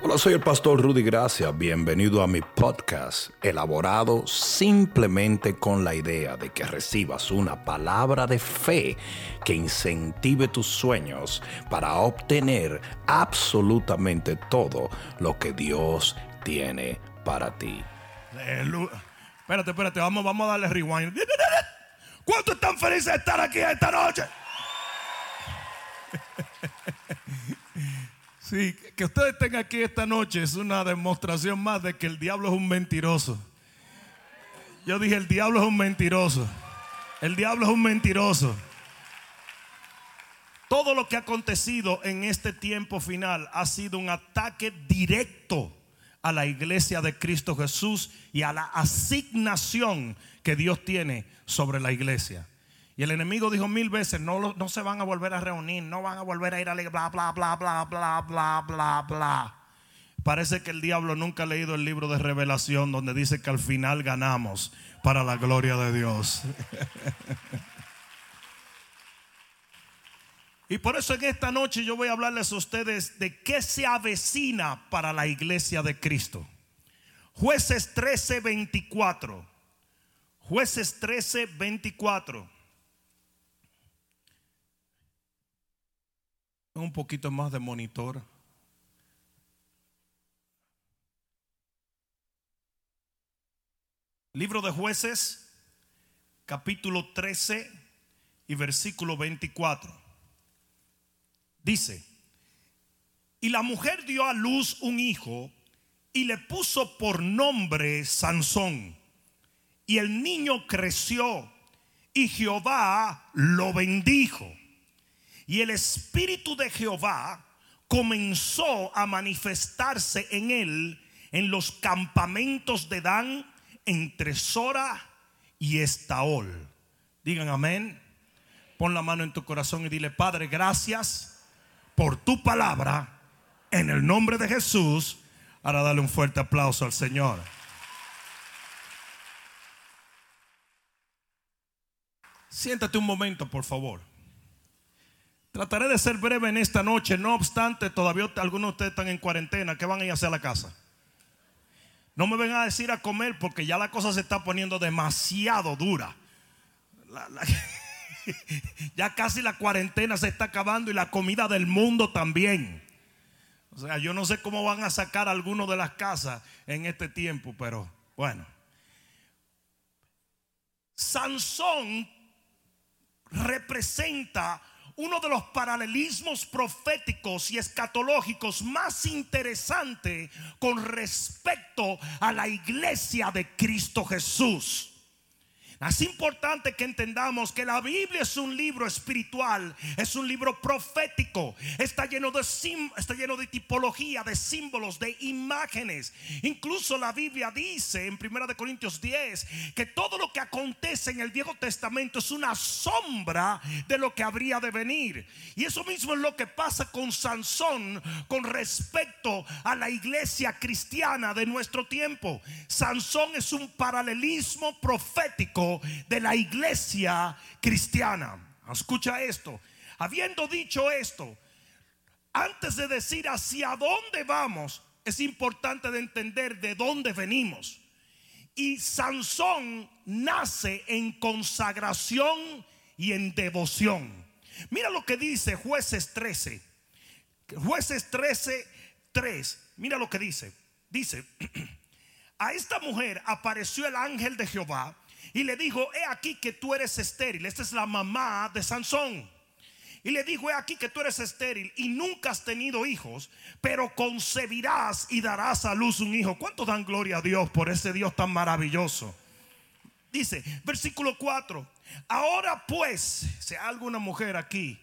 Hola, soy el pastor Rudy Gracia. Bienvenido a mi podcast, elaborado simplemente con la idea de que recibas una palabra de fe que incentive tus sueños para obtener absolutamente todo lo que Dios tiene para ti. Aleluya. Espérate, espérate, vamos, vamos a darle rewind. ¿Cuántos están felices de estar aquí esta noche? Sí, que ustedes estén aquí esta noche es una demostración más de que el diablo es un mentiroso. Yo dije, el diablo es un mentiroso. El diablo es un mentiroso. Todo lo que ha acontecido en este tiempo final ha sido un ataque directo a la iglesia de Cristo Jesús y a la asignación que Dios tiene sobre la iglesia. Y el enemigo dijo mil veces, no, no se van a volver a reunir, no van a volver a ir a la bla, bla, bla, bla, bla, bla, bla, bla. Parece que el diablo nunca ha leído el libro de revelación donde dice que al final ganamos para la gloria de Dios. y por eso en esta noche yo voy a hablarles a ustedes de qué se avecina para la iglesia de Cristo. Jueces 13, 24. Jueces 13, 24. Un poquito más de monitor. Libro de jueces, capítulo 13 y versículo 24. Dice, y la mujer dio a luz un hijo y le puso por nombre Sansón. Y el niño creció y Jehová lo bendijo. Y el Espíritu de Jehová comenzó a manifestarse en él en los campamentos de Dan entre Sora y Estaol. Digan amén. Pon la mano en tu corazón y dile, Padre, gracias por tu palabra en el nombre de Jesús. Ahora dale un fuerte aplauso al Señor. Siéntate un momento, por favor. Trataré de ser breve en esta noche, no obstante, todavía algunos de ustedes están en cuarentena. ¿Qué van a ir a hacer a la casa? No me vengan a decir a comer porque ya la cosa se está poniendo demasiado dura. ya casi la cuarentena se está acabando y la comida del mundo también. O sea, yo no sé cómo van a sacar algunos de las casas en este tiempo, pero bueno. Sansón representa uno de los paralelismos proféticos y escatológicos más interesantes con respecto a la iglesia de Cristo Jesús. Es importante que entendamos que la Biblia es un libro espiritual, es un libro profético, está lleno de está lleno de tipología, de símbolos, de imágenes. Incluso la Biblia dice en 1 de Corintios 10 que todo lo que acontece en el Viejo Testamento es una sombra de lo que habría de venir. Y eso mismo es lo que pasa con Sansón con respecto a la iglesia cristiana de nuestro tiempo. Sansón es un paralelismo profético de la iglesia cristiana. Escucha esto. Habiendo dicho esto, antes de decir hacia dónde vamos, es importante de entender de dónde venimos. Y Sansón nace en consagración y en devoción. Mira lo que dice jueces 13. Jueces 13, 3. Mira lo que dice. Dice, a esta mujer apareció el ángel de Jehová y le dijo, he aquí que tú eres estéril. Esta es la mamá de Sansón. Y le dijo, he aquí que tú eres estéril y nunca has tenido hijos, pero concebirás y darás a luz un hijo. ¿Cuánto dan gloria a Dios por ese Dios tan maravilloso? Dice, versículo 4, ahora pues, hay alguna mujer aquí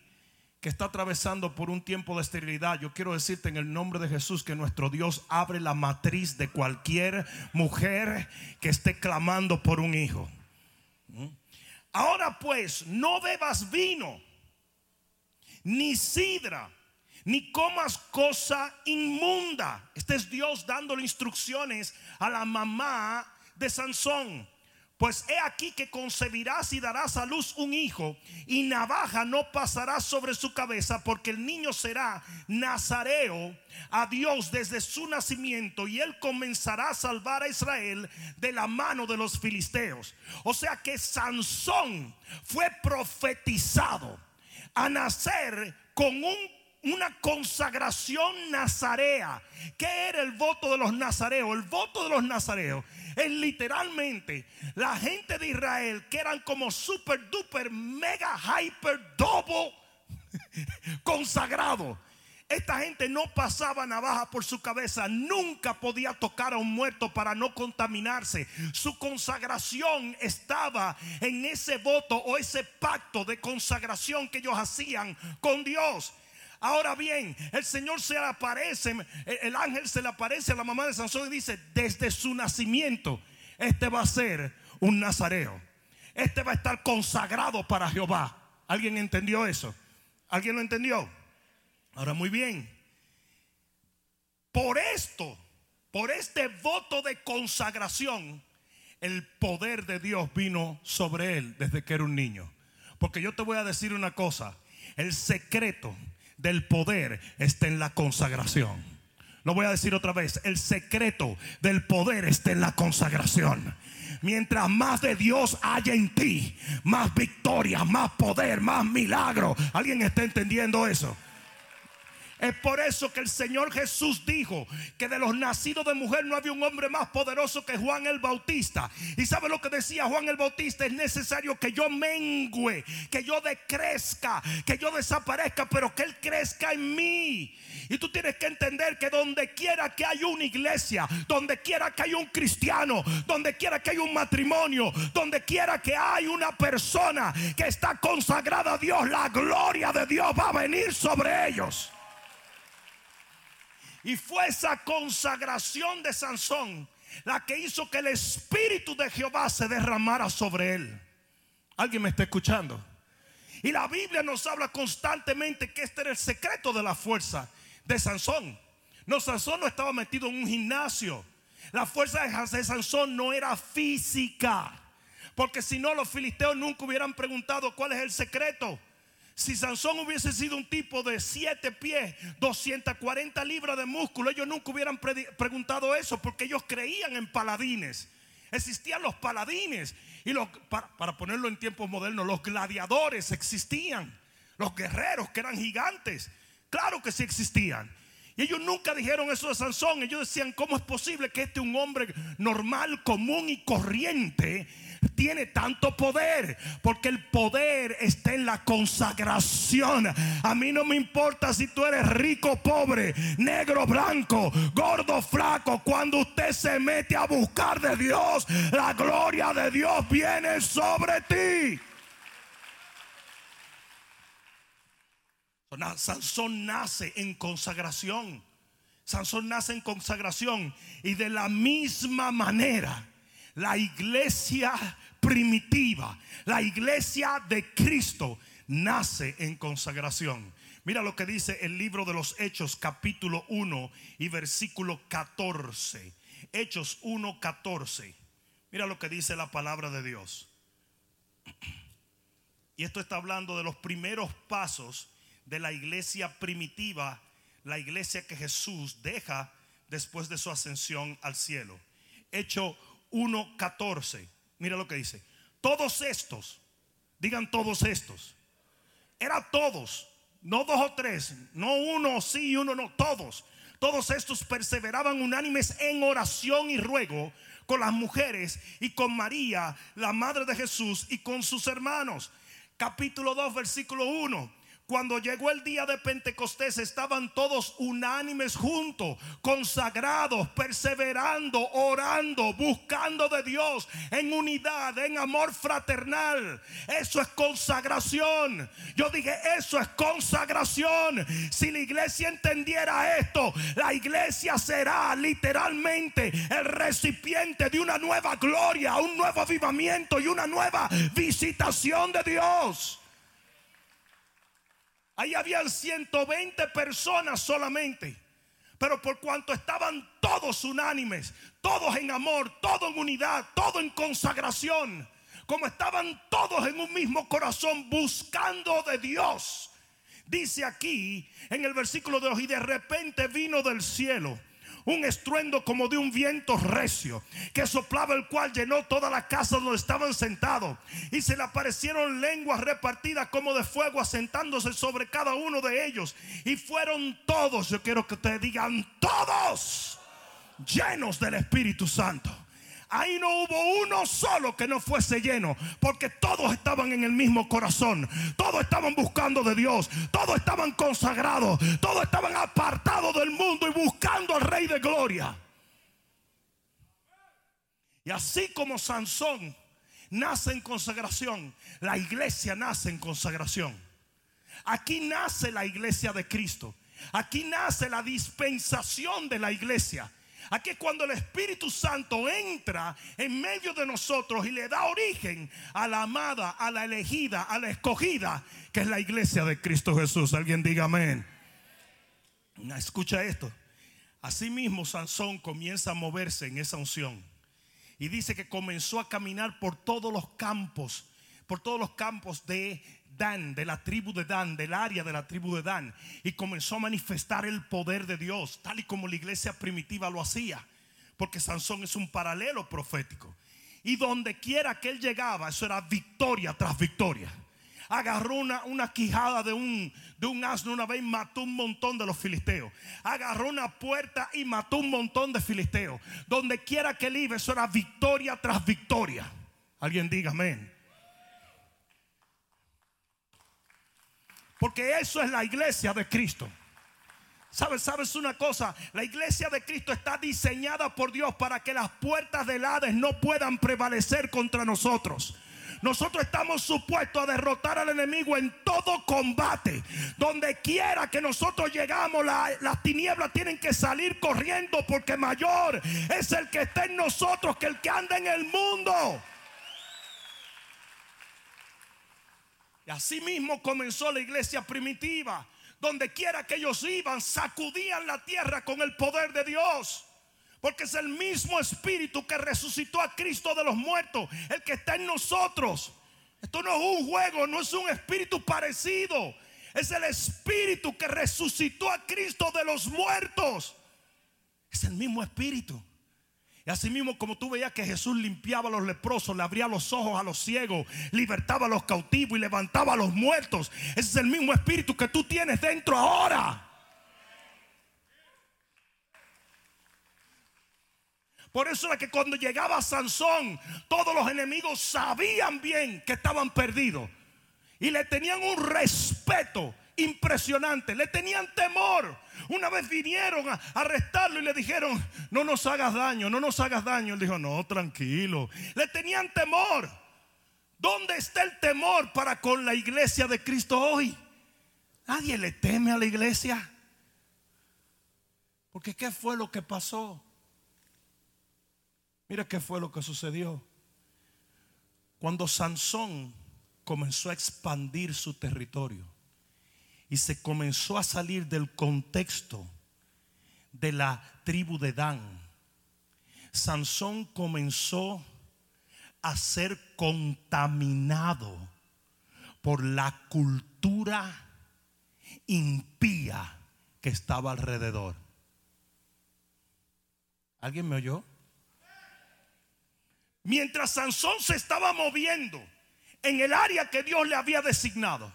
que está atravesando por un tiempo de esterilidad, yo quiero decirte en el nombre de Jesús que nuestro Dios abre la matriz de cualquier mujer que esté clamando por un hijo. Ahora pues, no bebas vino, ni sidra, ni comas cosa inmunda. Este es Dios dándole instrucciones a la mamá de Sansón. Pues he aquí que concebirás y darás a luz un hijo, y navaja no pasará sobre su cabeza, porque el niño será nazareo a Dios desde su nacimiento, y él comenzará a salvar a Israel de la mano de los filisteos. O sea que Sansón fue profetizado a nacer con un una consagración nazarea. ¿Qué era el voto de los nazareos? El voto de los nazareos es literalmente la gente de Israel que eran como super duper mega hyper double consagrado. Esta gente no pasaba navaja por su cabeza, nunca podía tocar a un muerto para no contaminarse. Su consagración estaba en ese voto o ese pacto de consagración que ellos hacían con Dios. Ahora bien, el Señor se le aparece, el ángel se le aparece a la mamá de Sansón y dice, desde su nacimiento, este va a ser un nazareo. Este va a estar consagrado para Jehová. ¿Alguien entendió eso? ¿Alguien lo entendió? Ahora muy bien. Por esto, por este voto de consagración, el poder de Dios vino sobre él desde que era un niño. Porque yo te voy a decir una cosa, el secreto del poder está en la consagración. Lo voy a decir otra vez, el secreto del poder está en la consagración. Mientras más de Dios haya en ti, más victoria, más poder, más milagro. ¿Alguien está entendiendo eso? Es por eso que el Señor Jesús dijo que de los nacidos de mujer no había un hombre más poderoso que Juan el Bautista. Y sabe lo que decía Juan el Bautista, es necesario que yo mengüe, que yo decrezca, que yo desaparezca, pero que Él crezca en mí. Y tú tienes que entender que donde quiera que haya una iglesia, donde quiera que haya un cristiano, donde quiera que haya un matrimonio, donde quiera que haya una persona que está consagrada a Dios, la gloria de Dios va a venir sobre ellos. Y fue esa consagración de Sansón la que hizo que el Espíritu de Jehová se derramara sobre él. ¿Alguien me está escuchando? Y la Biblia nos habla constantemente que este era el secreto de la fuerza de Sansón. No, Sansón no estaba metido en un gimnasio. La fuerza de Sansón no era física. Porque si no, los filisteos nunca hubieran preguntado cuál es el secreto. Si Sansón hubiese sido un tipo de 7 pies, 240 libras de músculo, ellos nunca hubieran preguntado eso porque ellos creían en paladines. Existían los paladines y para, para ponerlo en tiempos modernos, los gladiadores existían. Los guerreros que eran gigantes, claro que sí existían. Y ellos nunca dijeron eso de Sansón. Ellos decían, ¿cómo es posible que este un hombre normal, común y corriente tiene tanto poder? Porque el poder está en la consagración. A mí no me importa si tú eres rico, pobre, negro, blanco, gordo, flaco. Cuando usted se mete a buscar de Dios, la gloria de Dios viene sobre ti. Sansón nace en consagración. Sansón nace en consagración. Y de la misma manera, la iglesia primitiva, la iglesia de Cristo, nace en consagración. Mira lo que dice el libro de los Hechos capítulo 1 y versículo 14. Hechos 1, 14. Mira lo que dice la palabra de Dios. Y esto está hablando de los primeros pasos de la iglesia primitiva, la iglesia que Jesús deja después de su ascensión al cielo. Hecho 1.14. Mira lo que dice. Todos estos, digan todos estos. Era todos, no dos o tres, no uno sí y uno no, todos. Todos estos perseveraban unánimes en oración y ruego con las mujeres y con María, la madre de Jesús, y con sus hermanos. Capítulo 2, versículo 1. Cuando llegó el día de Pentecostés estaban todos unánimes juntos, consagrados, perseverando, orando, buscando de Dios en unidad, en amor fraternal. Eso es consagración. Yo dije, eso es consagración. Si la iglesia entendiera esto, la iglesia será literalmente el recipiente de una nueva gloria, un nuevo avivamiento y una nueva visitación de Dios. Ahí habían 120 personas solamente. Pero por cuanto estaban todos unánimes, todos en amor, todos en unidad, todos en consagración, como estaban todos en un mismo corazón buscando de Dios. Dice aquí en el versículo de hoy, y de repente vino del cielo un estruendo como de un viento recio que soplaba el cual llenó toda la casa donde estaban sentados y se le aparecieron lenguas repartidas como de fuego asentándose sobre cada uno de ellos y fueron todos, yo quiero que ustedes digan todos llenos del Espíritu Santo. Ahí no hubo uno solo que no fuese lleno, porque todos estaban en el mismo corazón, todos estaban buscando de Dios, todos estaban consagrados, todos estaban apartados del mundo y buscando al Rey de Gloria. Y así como Sansón nace en consagración, la iglesia nace en consagración. Aquí nace la iglesia de Cristo. Aquí nace la dispensación de la iglesia. Aquí es cuando el Espíritu Santo entra en medio de nosotros y le da origen a la amada, a la elegida, a la escogida, que es la iglesia de Cristo Jesús. Alguien diga amén. Escucha esto. Asimismo, Sansón comienza a moverse en esa unción. Y dice que comenzó a caminar por todos los campos, por todos los campos de Dan, de la tribu de Dan, del área de la tribu de Dan, y comenzó a manifestar el poder de Dios, tal y como la iglesia primitiva lo hacía, porque Sansón es un paralelo profético. Y donde quiera que él llegaba, eso era victoria tras victoria. Agarró una, una quijada de un, de un asno una vez y mató un montón de los filisteos. Agarró una puerta y mató un montón de filisteos. Donde quiera que él iba, eso era victoria tras victoria. Alguien diga amén. Porque eso es la iglesia de Cristo. ¿Sabes? ¿Sabes una cosa? La iglesia de Cristo está diseñada por Dios para que las puertas del Hades no puedan prevalecer contra nosotros. Nosotros estamos supuestos a derrotar al enemigo en todo combate. Donde quiera que nosotros llegamos, las tinieblas tienen que salir corriendo porque mayor es el que está en nosotros que el que anda en el mundo. Y así mismo comenzó la iglesia primitiva. Donde quiera que ellos iban, sacudían la tierra con el poder de Dios. Porque es el mismo espíritu que resucitó a Cristo de los muertos, el que está en nosotros. Esto no es un juego, no es un espíritu parecido. Es el espíritu que resucitó a Cristo de los muertos. Es el mismo espíritu. Y así mismo como tú veías que Jesús limpiaba a los leprosos, le abría los ojos a los ciegos, libertaba a los cautivos y levantaba a los muertos. Ese es el mismo espíritu que tú tienes dentro ahora. Por eso era que cuando llegaba Sansón, todos los enemigos sabían bien que estaban perdidos. Y le tenían un respeto impresionante. Le tenían temor. Una vez vinieron a arrestarlo y le dijeron, no nos hagas daño, no nos hagas daño. Él dijo, no, tranquilo. Le tenían temor. ¿Dónde está el temor para con la iglesia de Cristo hoy? Nadie le teme a la iglesia. Porque ¿qué fue lo que pasó? Mira qué fue lo que sucedió. Cuando Sansón comenzó a expandir su territorio y se comenzó a salir del contexto de la tribu de Dan. Sansón comenzó a ser contaminado por la cultura impía que estaba alrededor. ¿Alguien me oyó? Mientras Sansón se estaba moviendo en el área que Dios le había designado,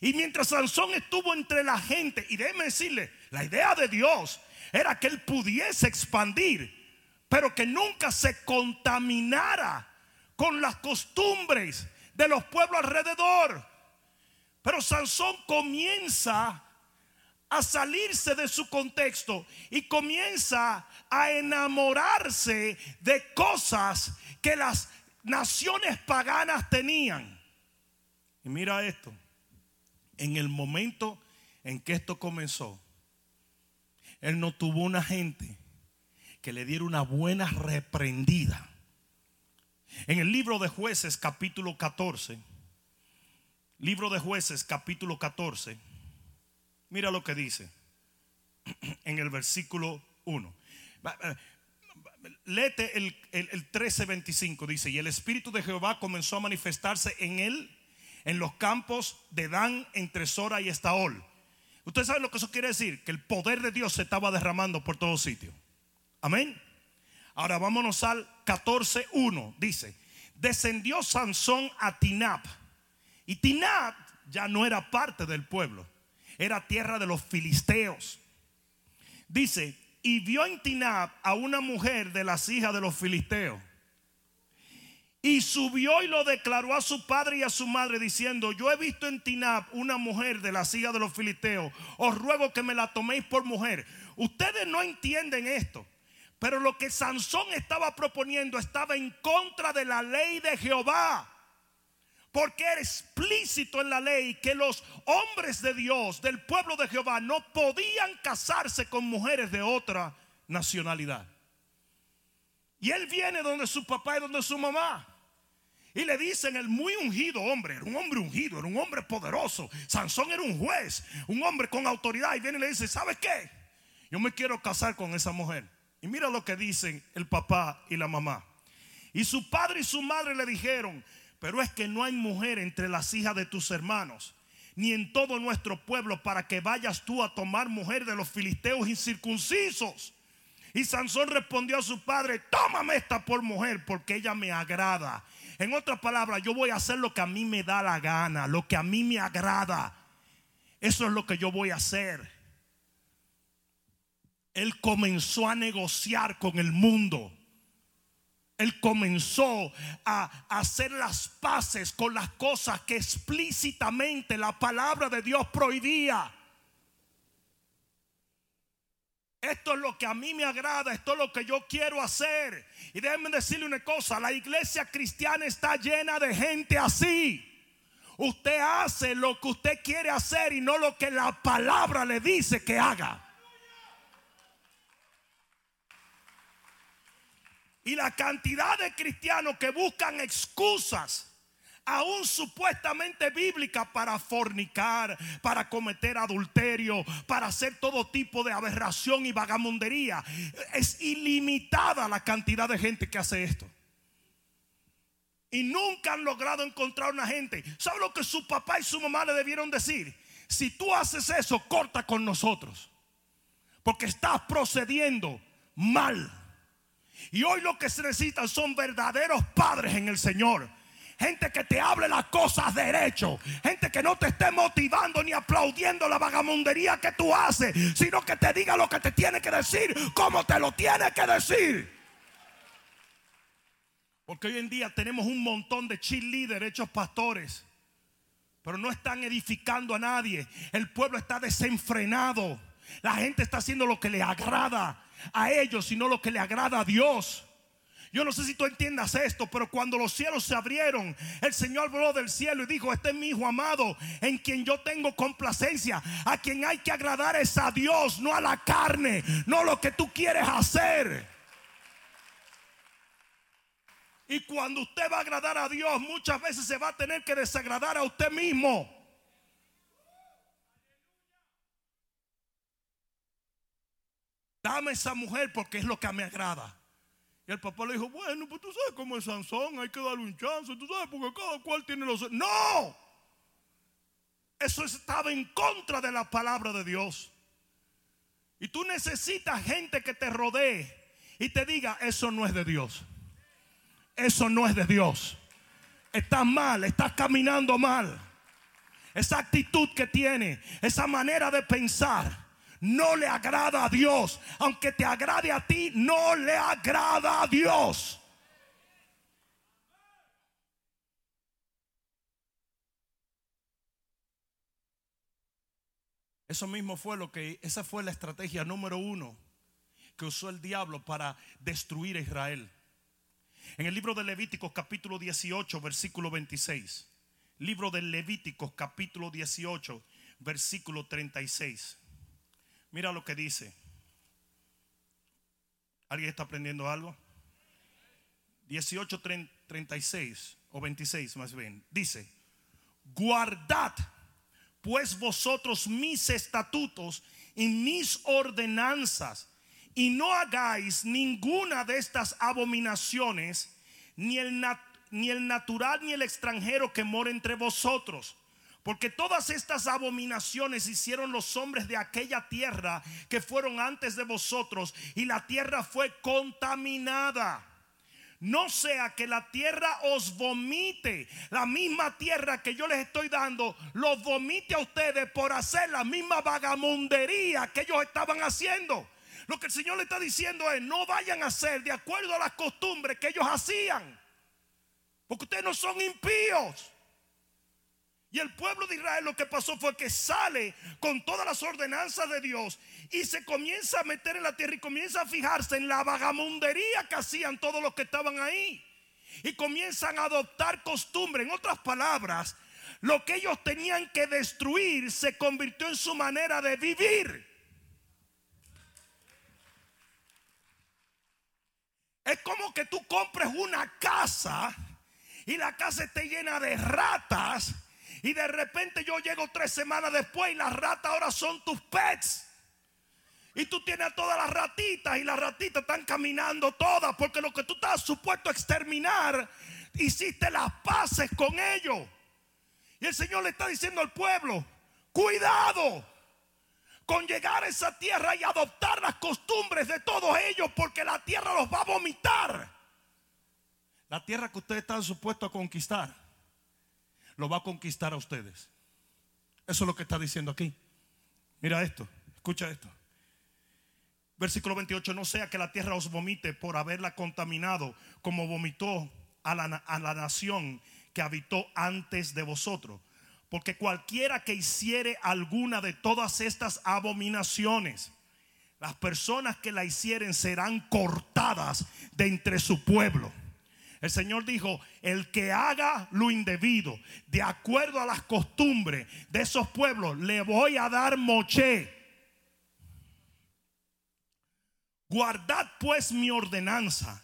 y mientras Sansón estuvo entre la gente, y déjeme decirle, la idea de Dios era que él pudiese expandir, pero que nunca se contaminara con las costumbres de los pueblos alrededor. Pero Sansón comienza a salirse de su contexto y comienza a enamorarse de cosas que las naciones paganas tenían. Y mira esto en el momento en que esto comenzó, él no tuvo una gente que le diera una buena reprendida. En el libro de jueces capítulo 14, libro de jueces capítulo 14, mira lo que dice. en el versículo 1. Léete el, el, el 13:25, dice, y el Espíritu de Jehová comenzó a manifestarse en él, en los campos de Dan, entre Sora y Estaol. Ustedes saben lo que eso quiere decir, que el poder de Dios se estaba derramando por todo sitio. Amén. Ahora vámonos al 14.1. Dice, descendió Sansón a Tinab. Y Tinab ya no era parte del pueblo, era tierra de los filisteos. Dice, y vio en Tinab a una mujer de las hijas de los filisteos. Y subió y lo declaró a su padre y a su madre diciendo, yo he visto en Tinab una mujer de las hijas de los filisteos, os ruego que me la toméis por mujer. Ustedes no entienden esto, pero lo que Sansón estaba proponiendo estaba en contra de la ley de Jehová. Porque era explícito en la ley que los hombres de Dios, del pueblo de Jehová, no podían casarse con mujeres de otra nacionalidad. Y él viene donde su papá y donde su mamá. Y le dicen el muy ungido hombre, era un hombre ungido, era un hombre poderoso. Sansón era un juez, un hombre con autoridad. Y viene y le dice, ¿sabe qué? Yo me quiero casar con esa mujer. Y mira lo que dicen el papá y la mamá. Y su padre y su madre le dijeron, pero es que no hay mujer entre las hijas de tus hermanos, ni en todo nuestro pueblo, para que vayas tú a tomar mujer de los filisteos incircuncisos. Y Sansón respondió a su padre, tómame esta por mujer, porque ella me agrada. En otras palabras, yo voy a hacer lo que a mí me da la gana, lo que a mí me agrada. Eso es lo que yo voy a hacer. Él comenzó a negociar con el mundo. Él comenzó a hacer las paces con las cosas que explícitamente la palabra de Dios prohibía. Esto es lo que a mí me agrada, esto es lo que yo quiero hacer. Y déjenme decirle una cosa, la iglesia cristiana está llena de gente así. Usted hace lo que usted quiere hacer y no lo que la palabra le dice que haga. Y la cantidad de cristianos que buscan excusas, aún supuestamente bíblicas, para fornicar, para cometer adulterio, para hacer todo tipo de aberración y vagamundería. Es ilimitada la cantidad de gente que hace esto. Y nunca han logrado encontrar una gente. ¿Sabe lo que su papá y su mamá le debieron decir? Si tú haces eso, corta con nosotros. Porque estás procediendo mal. Y hoy lo que se necesitan son verdaderos padres en el Señor. Gente que te hable las cosas derecho. Gente que no te esté motivando ni aplaudiendo la vagamundería que tú haces. Sino que te diga lo que te tiene que decir. Como te lo tiene que decir. Porque hoy en día tenemos un montón de cheerleaders hechos pastores. Pero no están edificando a nadie. El pueblo está desenfrenado. La gente está haciendo lo que le agrada a ellos, sino lo que le agrada a Dios. Yo no sé si tú entiendas esto, pero cuando los cielos se abrieron, el Señor habló del cielo y dijo, este es mi hijo amado, en quien yo tengo complacencia. A quien hay que agradar es a Dios, no a la carne, no lo que tú quieres hacer. Y cuando usted va a agradar a Dios, muchas veces se va a tener que desagradar a usted mismo. Dame esa mujer porque es lo que me agrada. Y el papá le dijo, bueno, pues tú sabes cómo es Sansón, hay que darle un chance, tú sabes, porque cada cual tiene los... No, eso estaba en contra de la palabra de Dios. Y tú necesitas gente que te rodee y te diga, eso no es de Dios. Eso no es de Dios. Estás mal, estás caminando mal. Esa actitud que tiene, esa manera de pensar no le agrada a Dios. Aunque te agrade a ti, no le agrada a Dios. Eso mismo fue lo que, esa fue la estrategia número uno que usó el diablo para destruir a Israel. En el libro de Levíticos capítulo 18, versículo 26. Libro de Levíticos capítulo 18, versículo 36. Mira lo que dice. ¿Alguien está aprendiendo algo? 18, 36 o 26 más bien. Dice, guardad pues vosotros mis estatutos y mis ordenanzas, y no hagáis ninguna de estas abominaciones, ni el, ni el natural ni el extranjero que mora entre vosotros. Porque todas estas abominaciones hicieron los hombres de aquella tierra que fueron antes de vosotros, y la tierra fue contaminada. No sea que la tierra os vomite, la misma tierra que yo les estoy dando, los vomite a ustedes por hacer la misma vagamundería que ellos estaban haciendo. Lo que el Señor le está diciendo es, no vayan a hacer de acuerdo a las costumbres que ellos hacían. Porque ustedes no son impíos. Y el pueblo de Israel lo que pasó fue que sale con todas las ordenanzas de Dios y se comienza a meter en la tierra y comienza a fijarse en la vagamundería que hacían todos los que estaban ahí. Y comienzan a adoptar costumbre. En otras palabras, lo que ellos tenían que destruir se convirtió en su manera de vivir. Es como que tú compres una casa y la casa esté llena de ratas y de repente yo llego tres semanas después y las ratas ahora son tus pets. Y tú tienes a todas las ratitas y las ratitas están caminando todas porque lo que tú estás supuesto a exterminar, hiciste las paces con ellos. Y el Señor le está diciendo al pueblo, cuidado con llegar a esa tierra y adoptar las costumbres de todos ellos porque la tierra los va a vomitar. La tierra que ustedes están supuestos a conquistar lo va a conquistar a ustedes. Eso es lo que está diciendo aquí. Mira esto, escucha esto. Versículo 28, no sea que la tierra os vomite por haberla contaminado como vomitó a la, a la nación que habitó antes de vosotros. Porque cualquiera que hiciere alguna de todas estas abominaciones, las personas que la hicieren serán cortadas de entre su pueblo. El Señor dijo, el que haga lo indebido, de acuerdo a las costumbres de esos pueblos, le voy a dar moche. Guardad pues mi ordenanza,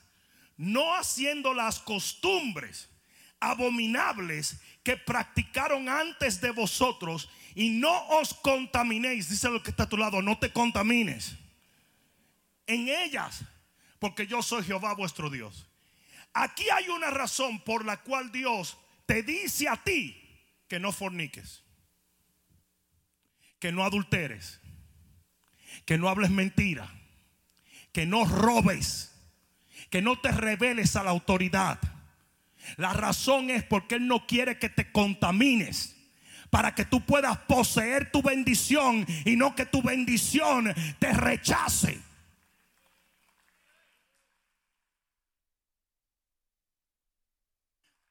no haciendo las costumbres abominables que practicaron antes de vosotros y no os contaminéis, dice lo que está a tu lado, no te contamines en ellas, porque yo soy Jehová vuestro Dios. Aquí hay una razón por la cual Dios te dice a ti que no forniques, que no adulteres, que no hables mentira, que no robes, que no te reveles a la autoridad. La razón es porque Él no quiere que te contamines para que tú puedas poseer tu bendición y no que tu bendición te rechace.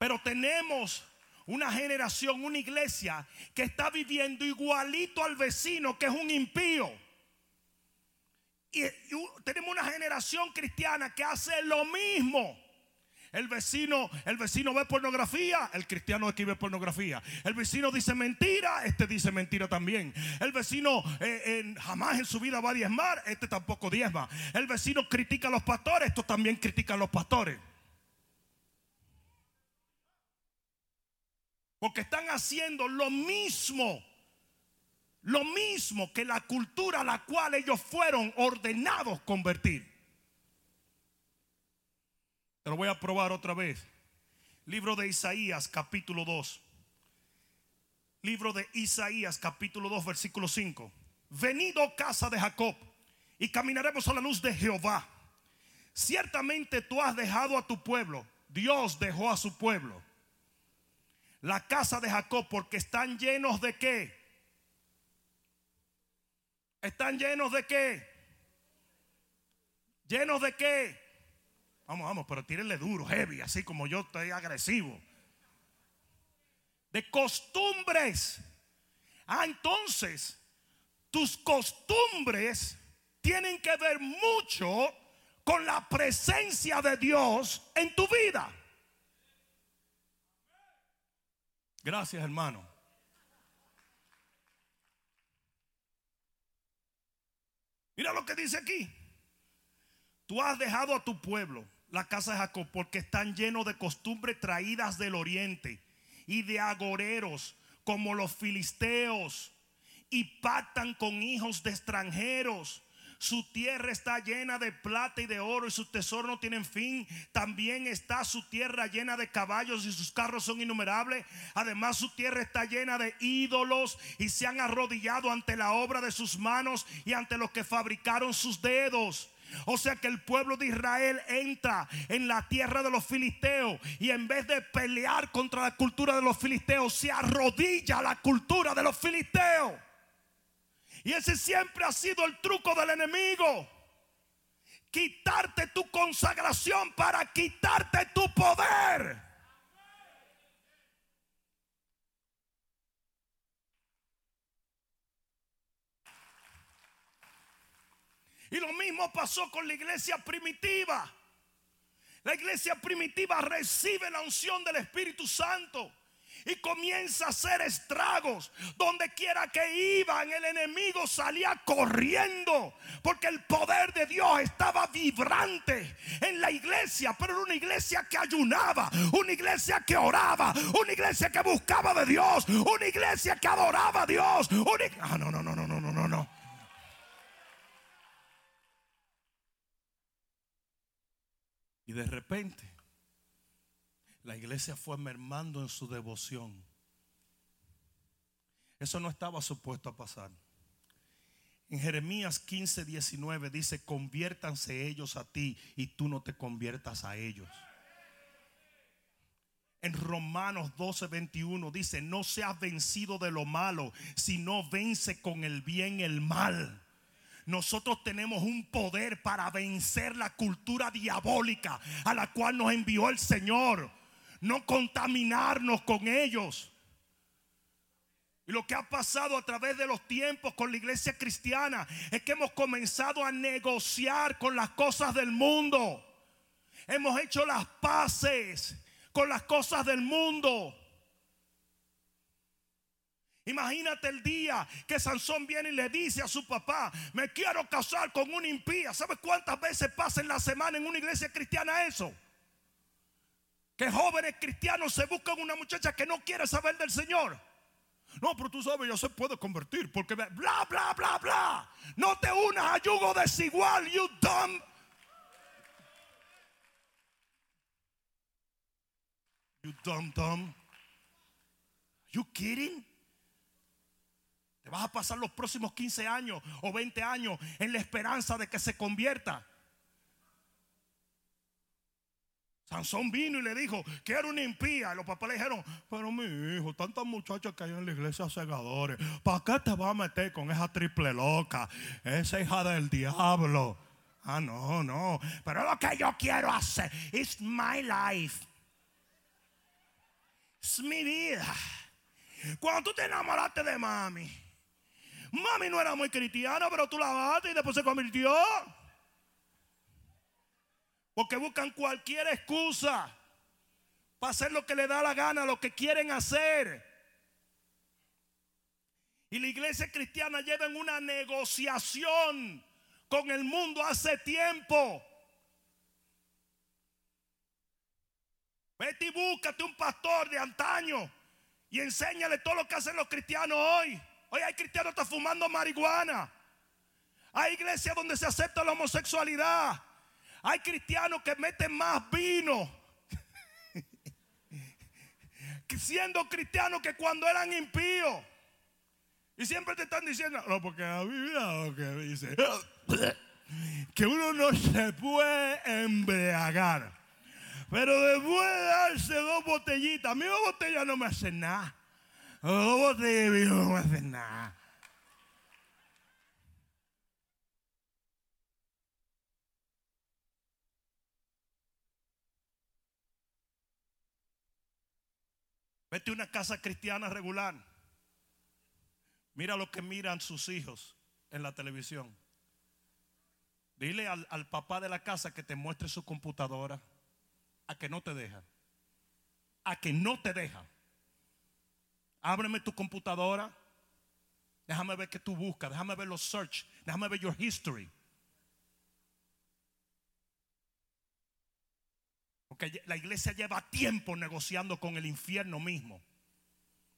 Pero tenemos una generación, una iglesia que está viviendo igualito al vecino que es un impío. Y, tenemos una generación cristiana que hace lo mismo. El vecino, el vecino ve pornografía, el cristiano escribe pornografía. El vecino dice mentira, este dice mentira también. El vecino eh, jamás en su vida va a diezmar, este tampoco diezma. El vecino critica a los pastores, estos también critican a los pastores. Porque están haciendo lo mismo. Lo mismo que la cultura a la cual ellos fueron ordenados convertir. Te lo voy a probar otra vez. Libro de Isaías capítulo 2. Libro de Isaías capítulo 2 versículo 5. Venido casa de Jacob y caminaremos a la luz de Jehová. Ciertamente tú has dejado a tu pueblo. Dios dejó a su pueblo la casa de Jacob porque están llenos de qué? ¿Están llenos de qué? ¿Llenos de qué? Vamos, vamos, pero tírenle duro, heavy, así como yo estoy agresivo. De costumbres. Ah, entonces, tus costumbres tienen que ver mucho con la presencia de Dios en tu vida. Gracias, hermano. Mira lo que dice aquí. Tú has dejado a tu pueblo, la casa de Jacob, porque están llenos de costumbres traídas del oriente y de agoreros como los filisteos y pactan con hijos de extranjeros. Su tierra está llena de plata y de oro y sus tesoros no tienen fin. También está su tierra llena de caballos y sus carros son innumerables. Además su tierra está llena de ídolos y se han arrodillado ante la obra de sus manos y ante los que fabricaron sus dedos. O sea que el pueblo de Israel entra en la tierra de los filisteos y en vez de pelear contra la cultura de los filisteos, se arrodilla a la cultura de los filisteos. Y ese siempre ha sido el truco del enemigo. Quitarte tu consagración para quitarte tu poder. Y lo mismo pasó con la iglesia primitiva. La iglesia primitiva recibe la unción del Espíritu Santo y comienza a hacer estragos. Donde quiera que iban, el enemigo salía corriendo porque el poder de Dios estaba vibrante en la iglesia, pero era una iglesia que ayunaba, una iglesia que oraba, una iglesia que buscaba de Dios, una iglesia que adoraba a Dios. Ah, no, no, no, no, no, no, no. Y de repente la iglesia fue mermando en su devoción. Eso no estaba supuesto a pasar. En Jeremías 15, 19 dice, conviértanse ellos a ti y tú no te conviertas a ellos. En Romanos 12, 21 dice, no seas vencido de lo malo, sino vence con el bien el mal. Nosotros tenemos un poder para vencer la cultura diabólica a la cual nos envió el Señor. No contaminarnos con ellos. Y lo que ha pasado a través de los tiempos con la iglesia cristiana es que hemos comenzado a negociar con las cosas del mundo. Hemos hecho las paces con las cosas del mundo. Imagínate el día que Sansón viene y le dice a su papá, me quiero casar con una impía. ¿Sabes cuántas veces pasa en la semana en una iglesia cristiana eso? Que jóvenes cristianos se buscan una muchacha que no quiere saber del Señor. No, pero tú sabes, ya se puede convertir porque bla, bla, bla, bla. No te unas a yugo desigual, you dumb. You dumb dumb. You kidding? Te vas a pasar los próximos 15 años o 20 años en la esperanza de que se convierta. Sansón vino y le dijo, quiero una impía. Y los papás le dijeron, pero mi hijo, tantas muchachas que hay en la iglesia segadores, ¿para qué te vas a meter con esa triple loca? Esa hija del diablo. Ah, no, no. Pero lo que yo quiero hacer. Es my life. Es mi vida. Cuando tú te enamoraste de mami Mami no era muy cristiana, pero tú la bates y después se convirtió. Porque buscan cualquier excusa para hacer lo que le da la gana, lo que quieren hacer. Y la iglesia cristiana lleva en una negociación con el mundo hace tiempo. Vete y búscate un pastor de antaño y enséñale todo lo que hacen los cristianos hoy. Hoy hay cristianos que están fumando marihuana. Hay iglesias donde se acepta la homosexualidad. Hay cristianos que meten más vino. Siendo cristianos que cuando eran impíos. Y siempre te están diciendo, no, porque la Biblia lo que dice que uno no se puede embriagar. Pero después de darse dos botellitas, a mí dos botellas no me hacen nada. Oh, de no hace nada. Vete a una casa cristiana regular. Mira lo que miran sus hijos en la televisión. Dile al, papá de la casa que te muestre su computadora. A que no te deja. A que no te deja. Ábreme tu computadora. Déjame ver qué tú buscas. Déjame ver los search. Déjame ver your history. Porque la iglesia lleva tiempo negociando con el infierno mismo.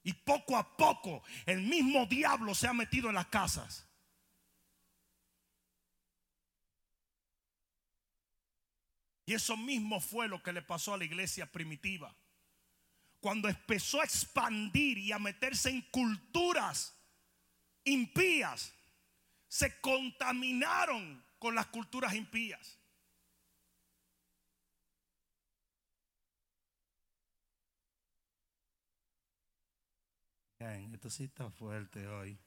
Y poco a poco el mismo diablo se ha metido en las casas. Y eso mismo fue lo que le pasó a la iglesia primitiva. Cuando empezó a expandir y a meterse en culturas impías, se contaminaron con las culturas impías. Esto sí está fuerte hoy.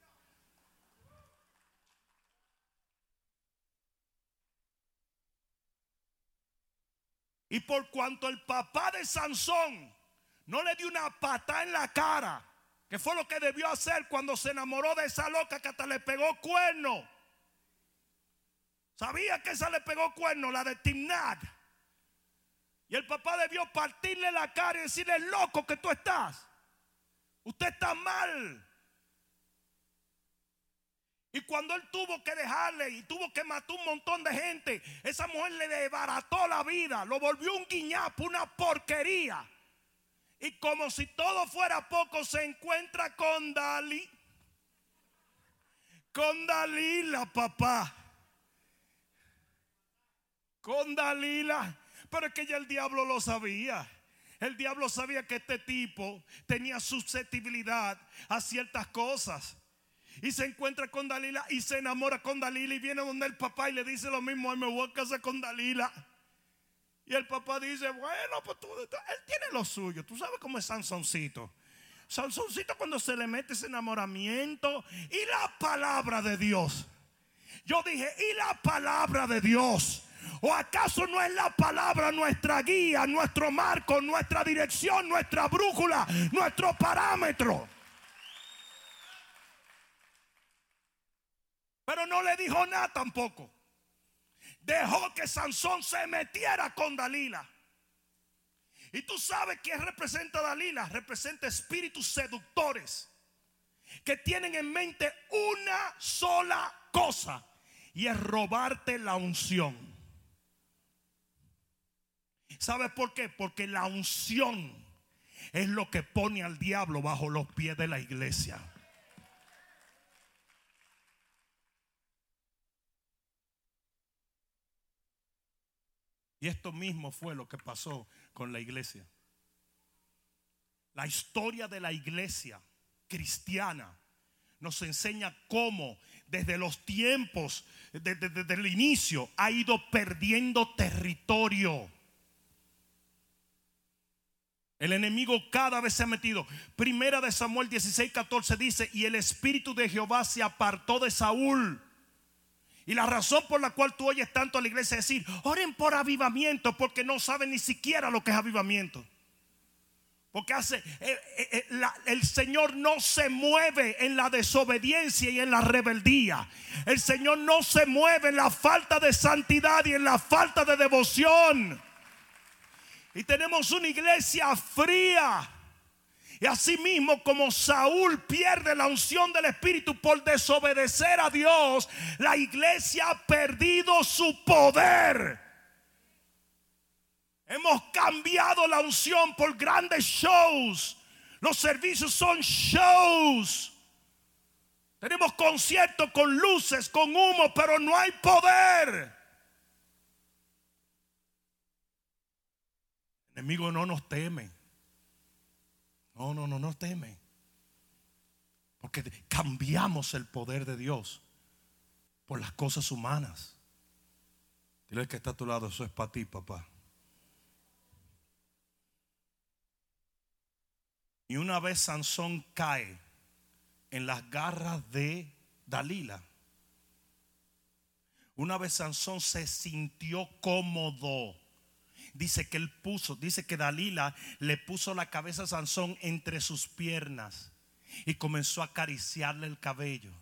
Y por cuanto el papá de Sansón no le dio una pata en la cara, que fue lo que debió hacer cuando se enamoró de esa loca que hasta le pegó cuerno. Sabía que esa le pegó cuerno, la de Timnad. Y el papá debió partirle la cara y decirle, loco que tú estás. Usted está mal. Y cuando él tuvo que dejarle y tuvo que matar un montón de gente, esa mujer le desbarató la vida, lo volvió un guiñapo, una porquería. Y como si todo fuera poco, se encuentra con Dalí. Con Dalila, papá. Con Dalila. Pero es que ya el diablo lo sabía. El diablo sabía que este tipo tenía susceptibilidad a ciertas cosas. Y se encuentra con Dalila y se enamora con Dalila y viene donde el papá y le dice lo mismo, Ay, me voy a casar con Dalila. Y el papá dice, bueno, pues tú, él tiene lo suyo. Tú sabes cómo es Sansoncito. Sansoncito cuando se le mete ese enamoramiento y la palabra de Dios. Yo dije, y la palabra de Dios. ¿O acaso no es la palabra nuestra guía, nuestro marco, nuestra dirección, nuestra brújula, nuestro parámetro? Pero no le dijo nada tampoco. Dejó que Sansón se metiera con Dalila. Y tú sabes qué representa Dalila. Representa espíritus seductores que tienen en mente una sola cosa y es robarte la unción. ¿Sabes por qué? Porque la unción es lo que pone al diablo bajo los pies de la iglesia. Y esto mismo fue lo que pasó con la iglesia. La historia de la iglesia cristiana nos enseña cómo desde los tiempos, desde, el inicio, ha ido perdiendo territorio. El enemigo cada vez se ha metido. Primera de Samuel 16, 14 dice, y el espíritu de Jehová se apartó de Saúl. Y la razón por la cual tú oyes tanto a la iglesia decir, oren por avivamiento, porque no saben ni siquiera lo que es avivamiento. Porque hace, eh, eh, eh, el Señor no se mueve en la desobediencia y en la rebeldía. El Señor no se mueve en la falta de santidad y en la falta de devoción. Y tenemos una iglesia fría. Y así mismo como Saúl pierde la unción del Espíritu por desobedecer a Dios, la iglesia ha perdido su poder. Hemos cambiado la unción por grandes shows. Los servicios son shows. Tenemos conciertos con luces, con humo, pero no hay poder. Enemigo no nos teme. No, no, no nos teme. Porque cambiamos el poder de Dios por las cosas humanas. Dile que está a tu lado, eso es para ti, papá. Y una vez Sansón cae en las garras de Dalila. Una vez Sansón se sintió cómodo dice que él puso, dice que Dalila le puso la cabeza a Sansón entre sus piernas y comenzó a acariciarle el cabello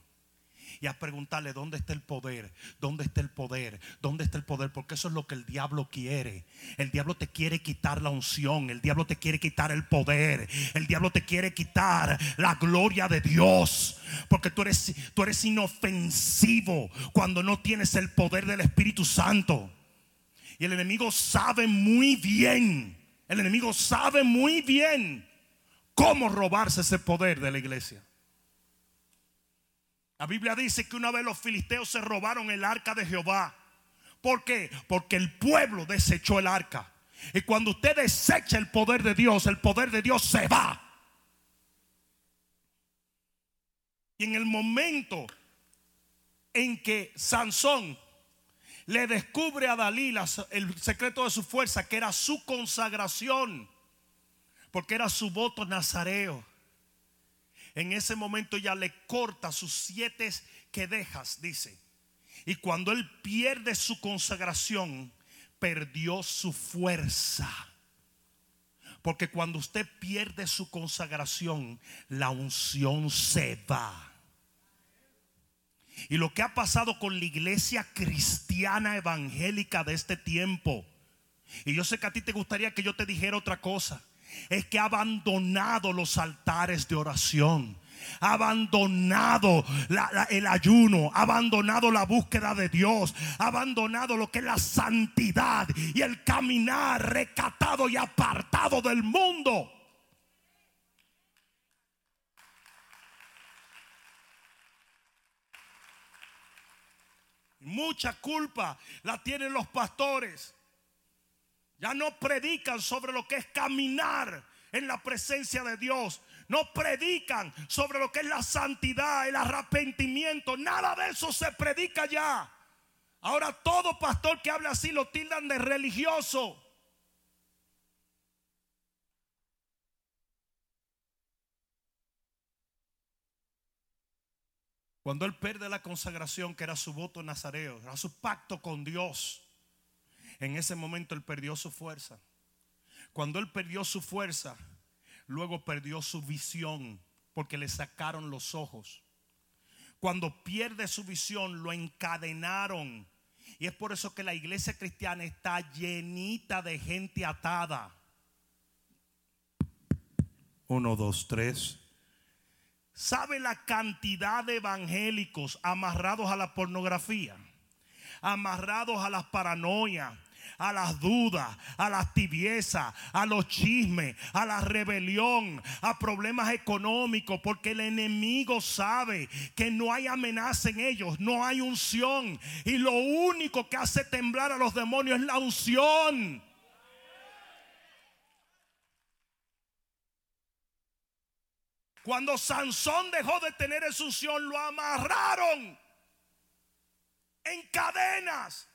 y a preguntarle dónde está el poder, dónde está el poder, dónde está el poder, porque eso es lo que el diablo quiere. El diablo te quiere quitar la unción, el diablo te quiere quitar el poder, el diablo te quiere quitar la gloria de Dios, porque tú eres tú eres inofensivo cuando no tienes el poder del Espíritu Santo. Y el enemigo sabe muy bien, el enemigo sabe muy bien cómo robarse ese poder de la iglesia. La Biblia dice que una vez los filisteos se robaron el arca de Jehová. ¿Por qué? Porque el pueblo desechó el arca. Y cuando usted desecha el poder de Dios, el poder de Dios se va. Y en el momento en que Sansón le descubre a Dalila el secreto de su fuerza, que era su consagración, porque era su voto nazareo. En ese momento ya le corta sus siete quedejas, dice. Y cuando él pierde su consagración, perdió su fuerza. Porque cuando usted pierde su consagración, la unción se va. Y lo que ha pasado con la iglesia cristiana evangélica de este tiempo, y yo sé que a ti te gustaría que yo te dijera otra cosa, es que ha abandonado los altares de oración. Abandonado el ayuno, abandonado la búsqueda de Dios, abandonado lo que es la santidad y el caminar recatado y apartado del mundo. Mucha culpa la tienen los pastores. Ya no predican sobre lo que es caminar en la presencia de Dios. No predican sobre lo que es la santidad, el arrepentimiento. Nada de eso se predica ya. Ahora todo pastor que habla así lo tildan de religioso. Cuando él pierde la consagración, que era su voto nazareo, era su pacto con Dios, en ese momento él perdió su fuerza. Cuando él perdió su fuerza, luego perdió su visión, porque le sacaron los ojos. Cuando pierde su visión, lo encadenaron. Y es por eso que la iglesia cristiana está llenita de gente atada. Uno, dos, tres. ¿Sabe la cantidad de evangélicos amarrados a la pornografía? Amarrados a las paranoias, a las dudas, a las tibiezas, a los chismes, a la rebelión, a problemas económicos, porque el enemigo sabe que no hay amenaza en ellos, no hay unción. Y lo único que hace temblar a los demonios es la unción. Cuando Sansón dejó de tener esa unción, lo amarraron en cadenas.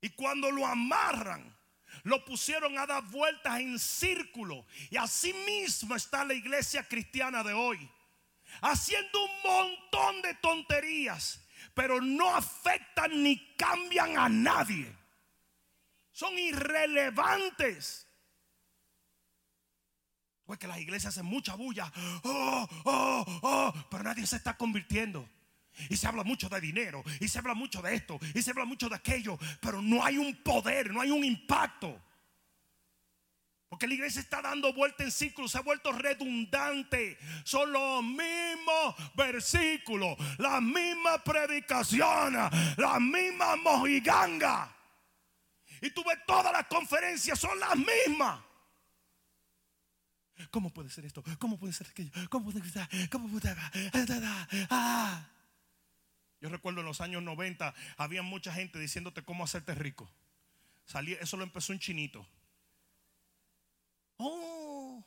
Y cuando lo amarran, lo pusieron a dar vueltas en círculo. Y así mismo está la iglesia cristiana de hoy. Haciendo un montón de tonterías. Pero no afectan ni cambian a nadie. Son irrelevantes. Pues que las iglesias hacen mucha bulla. Oh, oh, oh, pero nadie se está convirtiendo. Y se habla mucho de dinero. Y se habla mucho de esto. Y se habla mucho de aquello. Pero no hay un poder, no hay un impacto. Porque la iglesia está dando vuelta en círculo, se ha vuelto redundante. Son los mismos versículos, las mismas predicaciones, las mismas mojigangas. Y tú ves todas las conferencias, son las mismas. ¿Cómo puede ser esto? ¿Cómo puede ser aquello? ¿Cómo puede ser? ¿Cómo puede ah. Yo recuerdo en los años 90 había mucha gente diciéndote cómo hacerte rico. Salía, eso lo empezó un chinito. Oh,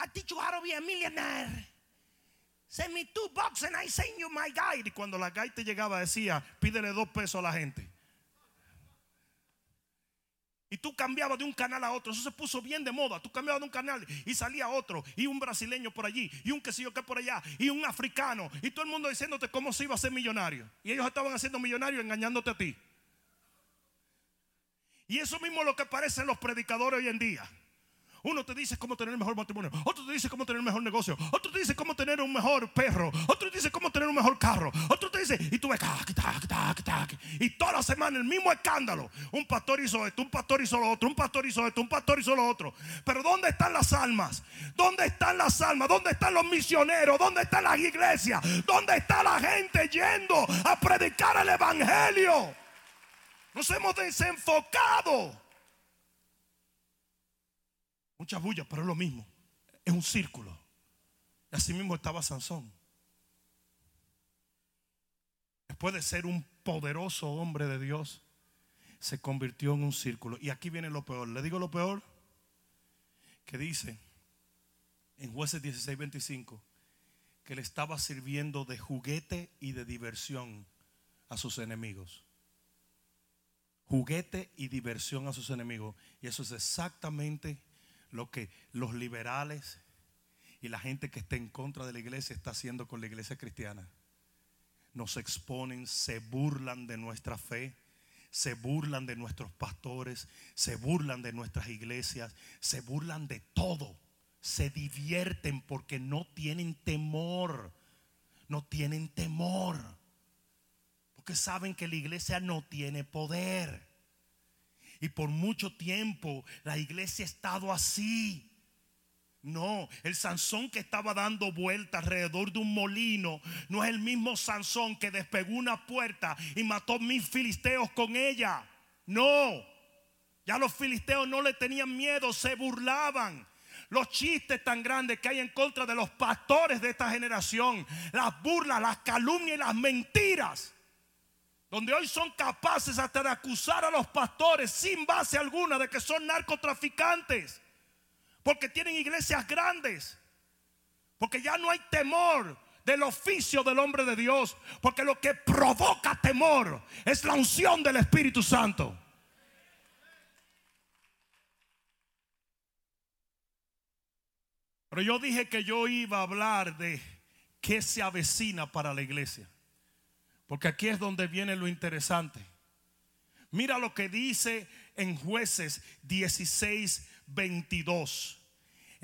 I teach you how to be a millionaire. Send me two bucks and I send you my guide. Y cuando la guide te llegaba decía, pídele dos pesos a la gente. Y tú cambiabas de un canal a otro. Eso se puso bien de moda. Tú cambiabas de un canal y salía otro. Y un brasileño por allí. Y un que sé yo que por allá. Y un africano. Y todo el mundo diciéndote cómo se iba a ser millonario. Y ellos estaban haciendo millonario engañándote a ti. Y eso mismo es lo que parecen los predicadores hoy en día. Uno te dice cómo tener mejor matrimonio. Otro te dice cómo tener mejor negocio. Otro te dice cómo tener un mejor perro. Otro te dice cómo tener un mejor carro. Otro te dice, y tú ves, y toda la semana el mismo escándalo. Un pastor hizo esto, un pastor hizo lo otro, un pastor hizo esto, un pastor hizo lo otro. Pero ¿dónde están las almas? ¿Dónde están las almas? ¿Dónde están los misioneros? ¿Dónde están las iglesias? ¿Dónde está la gente yendo a predicar el evangelio? Nos hemos desenfocado. Mucha bulla, pero es lo mismo. Es un círculo. Y así mismo estaba Sansón. Después de ser un poderoso hombre de Dios, se convirtió en un círculo. Y aquí viene lo peor. Le digo lo peor que dice en jueces 16, 25 que le estaba sirviendo de juguete y de diversión a sus enemigos. Juguete y diversión a sus enemigos. Y eso es exactamente lo que los liberales y la gente que está en contra de la iglesia está haciendo con la iglesia cristiana. Nos exponen, se burlan de nuestra fe, se burlan de nuestros pastores, se burlan de nuestras iglesias, se burlan de todo se divierten porque no tienen temor. No tienen temor. Porque saben que la iglesia no tiene poder. Y por mucho tiempo la iglesia ha estado así. No, el Sansón que estaba dando vuelta alrededor de un molino no es el mismo Sansón que despegó una puerta y mató mil filisteos con ella. No, ya los filisteos no le tenían miedo, se burlaban los chistes tan grandes que hay en contra de los pastores de esta generación, las burlas, las calumnias y las mentiras, donde hoy son capaces hasta de acusar a los pastores sin base alguna de que son narcotraficantes, porque tienen iglesias grandes, porque ya no hay temor del oficio del hombre de Dios, porque lo que provoca temor es la unción del Espíritu Santo. Pero yo dije que yo iba a hablar de qué se avecina para la iglesia. Porque aquí es donde viene lo interesante. Mira lo que dice en jueces 16, 22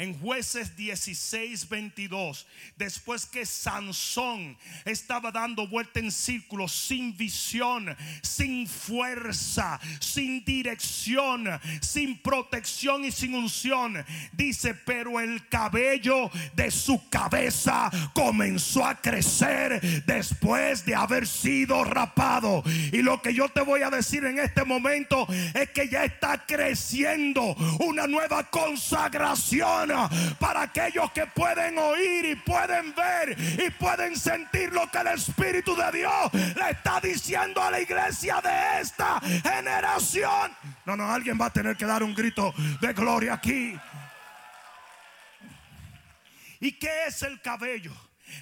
en jueces 16, 22, después que Sansón estaba dando vuelta en círculo, sin visión, sin fuerza, sin dirección, sin protección y sin unción, dice, pero el cabello de su cabeza comenzó a crecer después de haber sido rapado. Y lo que yo te voy a decir en este momento es que ya está creciendo una nueva consagración para aquellos que pueden oír y pueden ver y pueden sentir lo que el Espíritu de Dios le está diciendo a la iglesia de esta generación. No, no, alguien va a tener que dar un grito de gloria aquí. ¿Y qué es el cabello?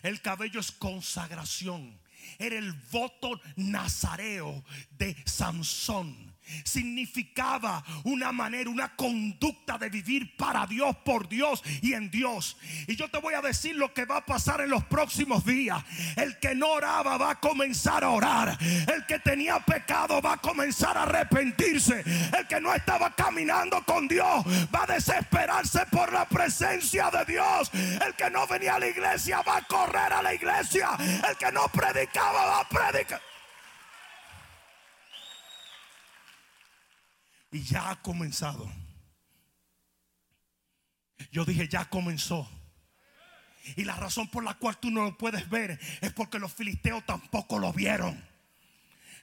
El cabello es consagración. Era el voto nazareo de Sansón significaba una manera, una conducta de vivir para Dios, por Dios y en Dios. Y yo te voy a decir lo que va a pasar en los próximos días. El que no oraba va a comenzar a orar. El que tenía pecado va a comenzar a arrepentirse. El que no estaba caminando con Dios va a desesperarse por la presencia de Dios. El que no venía a la iglesia va a correr a la iglesia. El que no predicaba va a predicar. Y ya ha comenzado. Yo dije, ya comenzó. Y la razón por la cual tú no lo puedes ver es porque los filisteos tampoco lo vieron.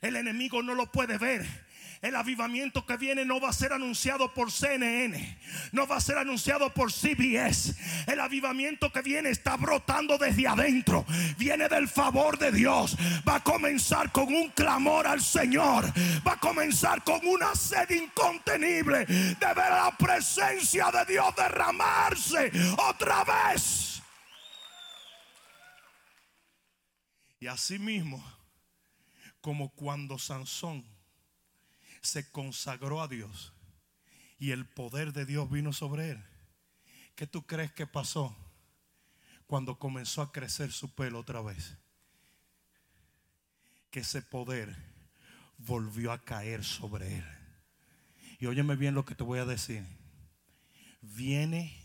El enemigo no lo puede ver el avivamiento que viene no va a ser anunciado por CNN, no va a ser anunciado por CBS. El avivamiento que viene está brotando desde adentro, viene del favor de Dios. Va a comenzar con un clamor al Señor, va a comenzar con una sed incontenible de ver la presencia de Dios derramarse otra vez. Y así mismo, como cuando Sansón se consagró a Dios y el poder de Dios vino sobre él. ¿Qué tú crees que pasó cuando comenzó a crecer su pelo otra vez? Que ese poder volvió a caer sobre él. Y óyeme bien lo que te voy a decir. Viene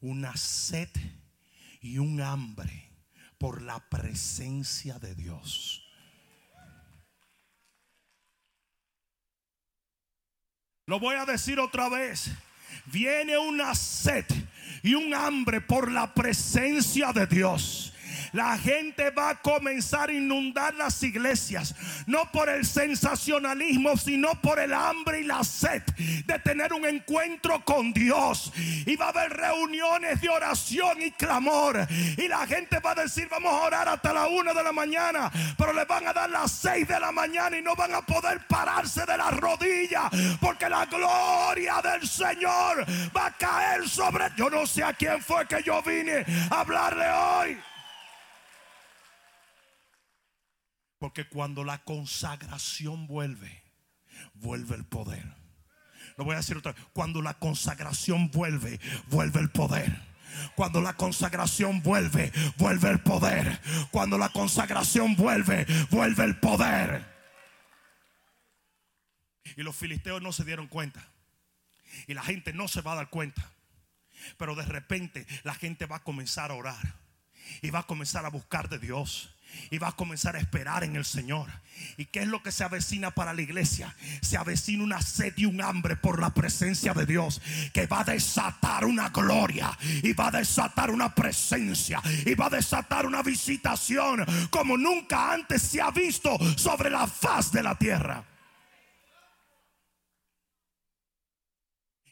una sed y un hambre por la presencia de Dios. Lo voy a decir otra vez. Viene una sed y un hambre por la presencia de Dios. La gente va a comenzar a inundar las iglesias, no por el sensacionalismo, sino por el hambre y la sed de tener un encuentro con Dios. Y va a haber reuniones de oración y clamor. Y la gente va a decir, vamos a orar hasta la una de la mañana, pero le van a dar las seis de la mañana y no van a poder pararse de la rodilla, porque la gloria del Señor va a caer sobre. Yo no sé a quién fue que yo vine a hablarle hoy. Porque cuando la consagración vuelve, vuelve el poder. Lo voy a decir otra vez. Cuando la consagración vuelve, vuelve el poder. Cuando la consagración vuelve, vuelve el poder. Cuando la consagración vuelve, vuelve el poder. Y los filisteos no se dieron cuenta. Y la gente no se va a dar cuenta. Pero de repente la gente va a comenzar a orar. Y va a comenzar a buscar de Dios y va a comenzar a esperar en el Señor. ¿Y qué es lo que se avecina para la iglesia? Se avecina una sed y un hambre por la presencia de Dios que va a desatar una gloria y va a desatar una presencia y va a desatar una visitación como nunca antes se ha visto sobre la faz de la tierra.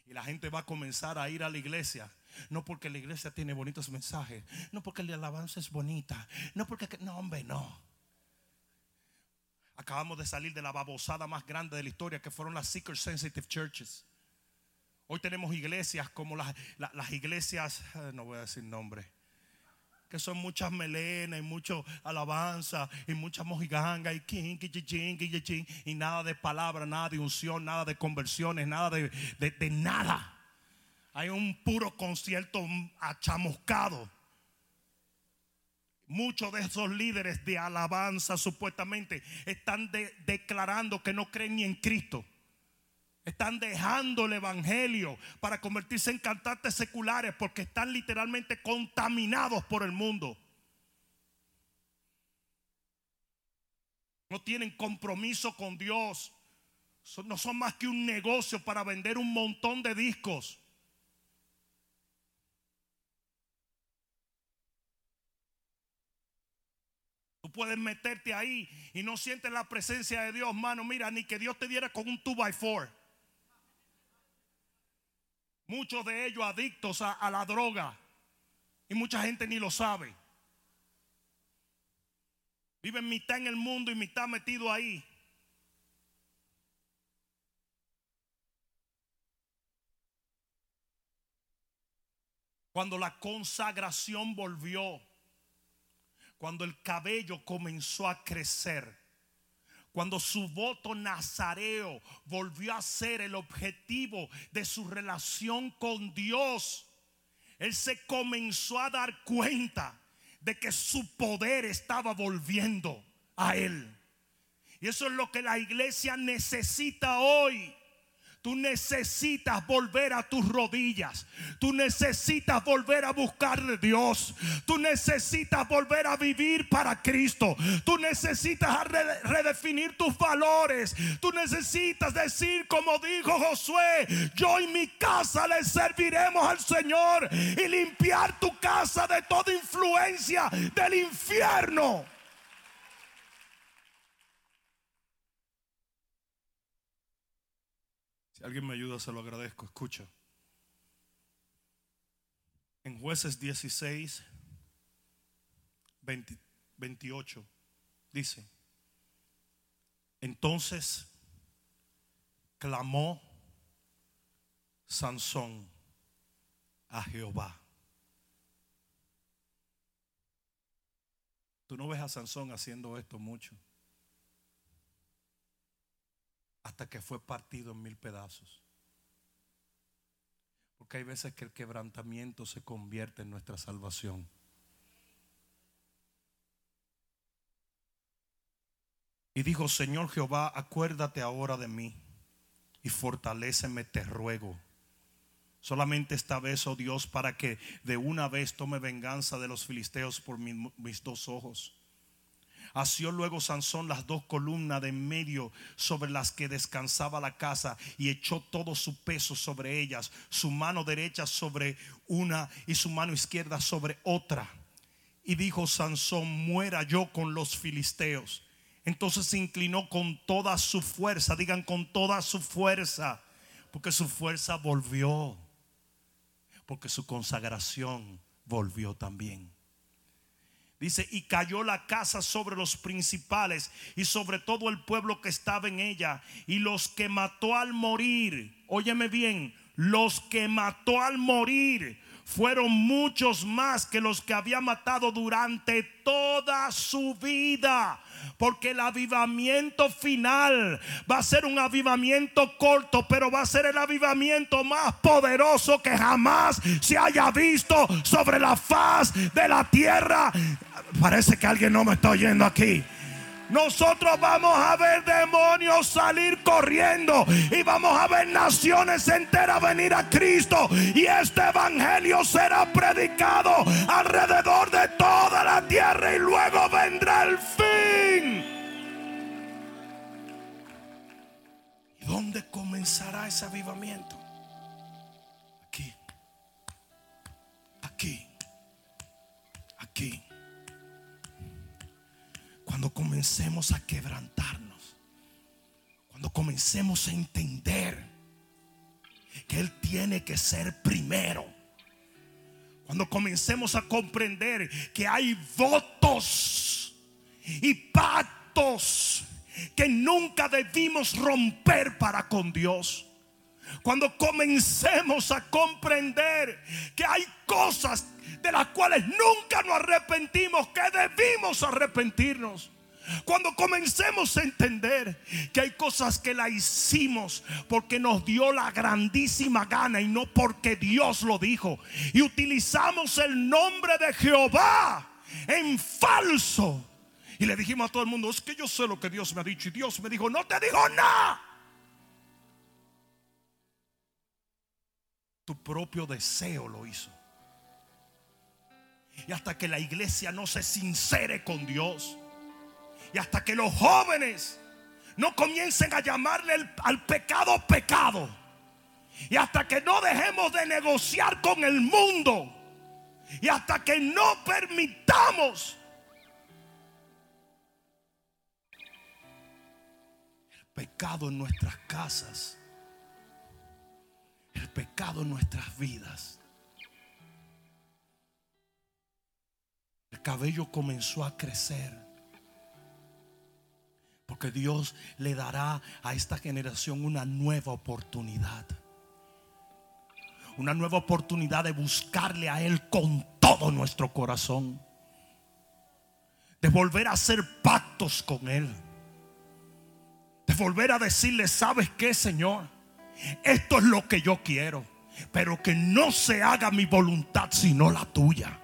Y la gente va a comenzar a ir a la iglesia no porque la iglesia tiene bonitos mensajes. No porque la alabanza es bonita. No porque... No, hombre, no. Acabamos de salir de la babosada más grande de la historia que fueron las seeker sensitive churches. Hoy tenemos iglesias como las, iglesias, eh, no voy a decir nombre, que son muchas melenas y mucho alabanza y mucha mojiganga y y nada de palabra, nada de unción, nada de conversiones, nada de nada. Hay un puro concierto achamuscado. Muchos de esos líderes de alabanza supuestamente están declarando que no creen ni en Cristo. Están dejando el evangelio para convertirse en cantantes seculares porque están literalmente contaminados por el mundo. No tienen compromiso con Dios. No son más que un negocio para vender un montón de discos. Puedes meterte ahí y no sientes la presencia de Dios, mano. Mira, ni que Dios te diera con un 2 by 4 Muchos de ellos adictos a, a la droga. Y mucha gente ni lo sabe. Viven mitad en el mundo y mitad metido ahí. Cuando la consagración volvió cuando el cabello comenzó a crecer, cuando su voto nazareo volvió a ser el objetivo de su relación con Dios, él se comenzó a dar cuenta de que su poder estaba volviendo a él. Y eso es lo que la iglesia necesita hoy. Tú necesitas volver a tus rodillas. Tú necesitas volver a buscar de Dios. Tú necesitas volver a vivir para Cristo. Tú necesitas redefinir tus valores. Tú necesitas decir como dijo Josué, yo y mi casa le serviremos al Señor y limpiar tu casa de toda influencia del infierno. Alguien me ayuda, se lo agradezco. Escucha. En jueces 16, 28, dice, entonces clamó Sansón a Jehová. Tú no ves a Sansón haciendo esto mucho hasta que fue partido en mil pedazos. Porque hay veces que el quebrantamiento se convierte en nuestra salvación. Y dijo, Señor Jehová, acuérdate ahora de mí y fortaléceme, te ruego. Solamente esta vez, oh Dios, para que de una vez tome venganza de los filisteos por mis dos ojos. Asió luego Sansón las dos columnas de en medio sobre las que descansaba la casa y echó todo su peso sobre ellas, su mano derecha sobre una y su mano izquierda sobre otra. Y dijo Sansón, muera yo con los filisteos. Entonces se inclinó con toda su fuerza, digan con toda su fuerza, porque su fuerza volvió, porque su consagración volvió también. Dice, y cayó la casa sobre los principales y sobre todo el pueblo que estaba en ella. Y los que mató al morir, óyeme bien, los que mató al morir fueron muchos más que los que había matado durante toda su vida. Porque el avivamiento final va a ser un avivamiento corto, pero va a ser el avivamiento más poderoso que jamás se haya visto sobre la faz de la tierra. Parece que alguien no me está oyendo aquí nosotros vamos a ver demonios salir corriendo y vamos a ver naciones enteras venir a Cristo y este evangelio será predicado alrededor de toda la tierra y luego vendrá el fin. ¿Y dónde comenzará ese avivamiento? Aquí. Aquí. Aquí cuando comencemos a quebrantarnos, cuando comencemos a entender que Él tiene que ser primero, cuando comencemos a comprender que hay votos y pactos que nunca debimos romper para con Dios. Cuando comencemos a comprender que hay cosas de las cuales nunca nos arrepentimos, que debimos arrepentirnos. Cuando comencemos a entender que hay cosas que la hicimos porque nos dio la grandísima gana y no porque Dios lo dijo. Y utilizamos el nombre de Jehová en falso. Y le dijimos a todo el mundo, es que yo sé lo que Dios me ha dicho. Y Dios me dijo, no te digo nada. Tu propio deseo lo hizo. Y hasta que la iglesia no se sincere con Dios. Y hasta que los jóvenes no comiencen a llamarle al pecado pecado. Y hasta que no dejemos de negociar con el mundo. Y hasta que no permitamos pecado en nuestras casas. El pecado en nuestras vidas. El cabello comenzó a crecer. Porque Dios le dará a esta generación una nueva oportunidad. Una nueva oportunidad de buscarle a Él con todo nuestro corazón. De volver a hacer pactos con Él. De volver a decirle, ¿sabes qué, Señor? Esto es lo que yo quiero. Pero que no se haga mi voluntad sino la tuya.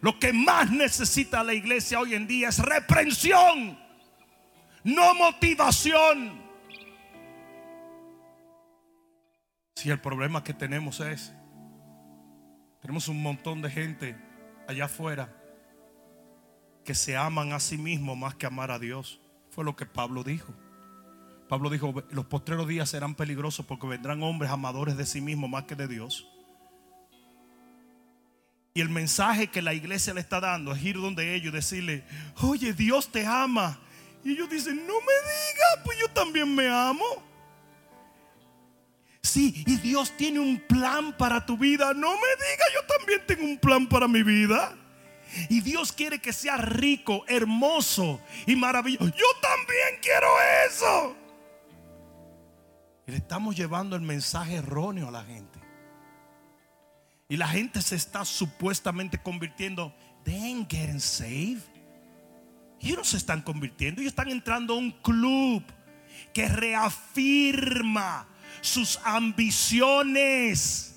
Lo que más necesita la iglesia hoy en día es reprensión, no motivación. Si el problema que tenemos es, tenemos un montón de gente allá afuera que se aman a sí mismos más que amar a Dios. Fue lo que Pablo dijo. Pablo dijo, los postreros días serán peligrosos porque vendrán hombres amadores de sí mismos más que de Dios. Y el mensaje que la iglesia le está dando es ir donde ellos y decirle, oye, Dios te ama. Y ellos dicen, no me digas, pues yo también me amo. Sí, y Dios tiene un plan para tu vida. No me digas, yo también tengo un plan para mi vida. Y Dios quiere que sea rico, hermoso y maravilloso. Yo también quiero eso. Y le estamos llevando el mensaje erróneo a la gente. Y la gente se está supuestamente convirtiendo. They ain't getting saved. Ellos no se están convirtiendo. Ellos están entrando a un club que reafirma sus ambiciones.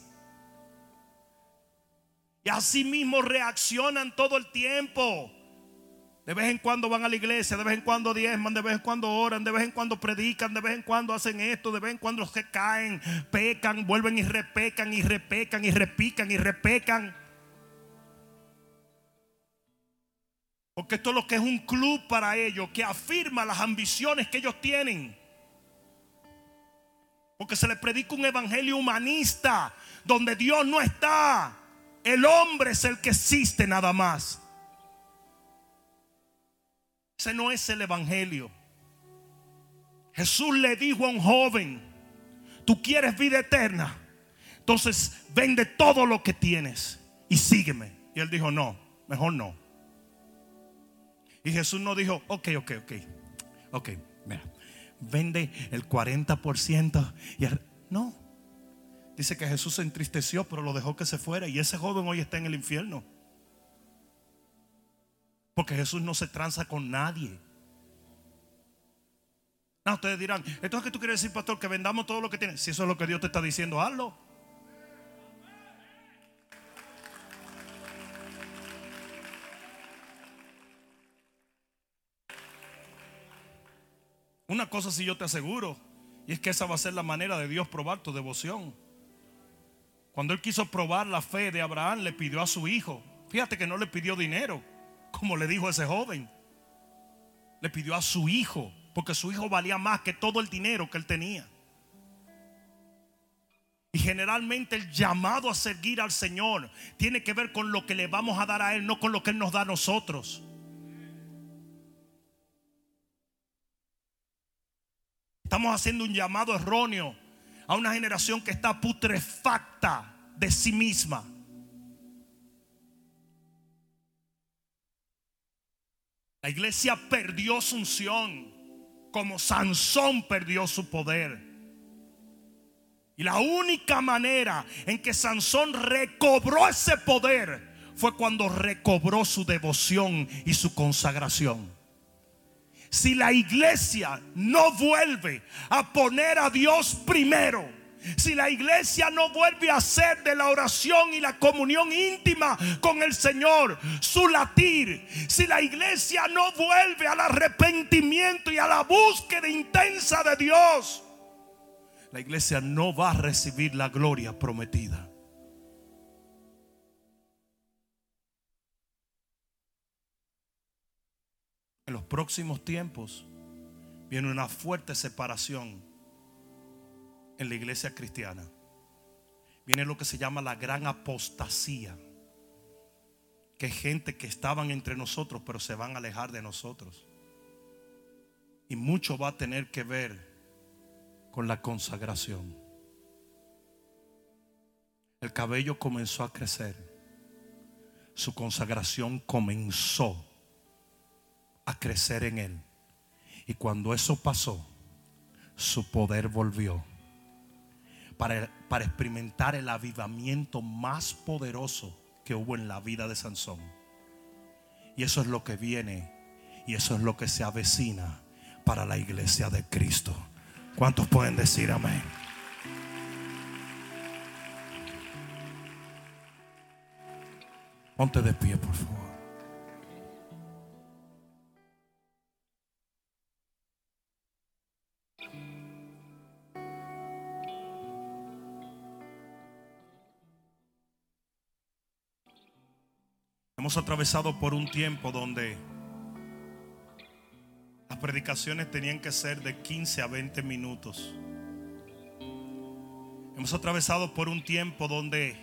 Y así mismo reaccionan todo el tiempo. De vez en cuando van a la iglesia, de vez en cuando diezman, de vez en cuando oran, de vez en cuando predican, de vez en cuando hacen esto, de vez en cuando se caen, pecan, vuelven y repecan y repecan y repican y repecan. Porque esto es lo que es un club para ellos, que afirma las ambiciones que ellos tienen. Porque se le predica un evangelio humanista donde Dios no está. El hombre es el que existe nada más. Ese no es el evangelio. Jesús le dijo a un joven, tú quieres vida eterna. Entonces vende todo lo que tienes y sígueme. Y él dijo, no, mejor no. Y Jesús no dijo, ok, ok, ok, ok, mira, vende el 40% y no. Dice que Jesús se entristeció, pero lo dejó que se fuera. Y ese joven hoy está en el infierno. Porque Jesús no se tranza con nadie. No, ustedes dirán, entonces que tú quieres decir, pastor, que vendamos todo lo que tienes. Si eso es lo que Dios te está diciendo, hazlo. Una cosa si yo te aseguro, y es que esa va a ser la manera de Dios probar tu devoción. Cuando él quiso probar la fe de Abraham, le pidió a su hijo. Fíjate que no le pidió dinero, como le dijo ese joven. Le pidió a su hijo, porque su hijo valía más que todo el dinero que él tenía. Y generalmente el llamado a seguir al Señor tiene que ver con lo que le vamos a dar a Él, no con lo que Él nos da a nosotros. Estamos haciendo un llamado erróneo a una generación que está putrefacta de sí misma. La iglesia perdió su unción como Sansón perdió su poder. Y la única manera en que Sansón recobró ese poder fue cuando recobró su devoción y su consagración si la iglesia no vuelve a poner a Dios primero, si la iglesia no vuelve a hacer de la oración y la comunión íntima con el Señor su latir, si la iglesia no vuelve al arrepentimiento y a la búsqueda intensa de Dios, la iglesia no va a recibir la gloria prometida. en los próximos tiempos viene una fuerte separación en la iglesia cristiana. Viene lo que se llama la gran apostasía. Que gente que estaban entre nosotros pero se van a alejar de nosotros. Y mucho va a tener que ver con la consagración. El cabello comenzó a crecer. Su consagración comenzó a crecer en él. Y cuando eso pasó, su poder volvió para, experimentar el avivamiento más poderoso que hubo en la vida de Sansón. Y eso es lo que viene y eso es lo que se avecina para la iglesia de Cristo. ¿Cuántos pueden decir amén? Ponte de pie, por favor. Hemos atravesado por un tiempo donde las predicaciones tenían que ser de 15 a 20 minutos. Hemos atravesado por un tiempo donde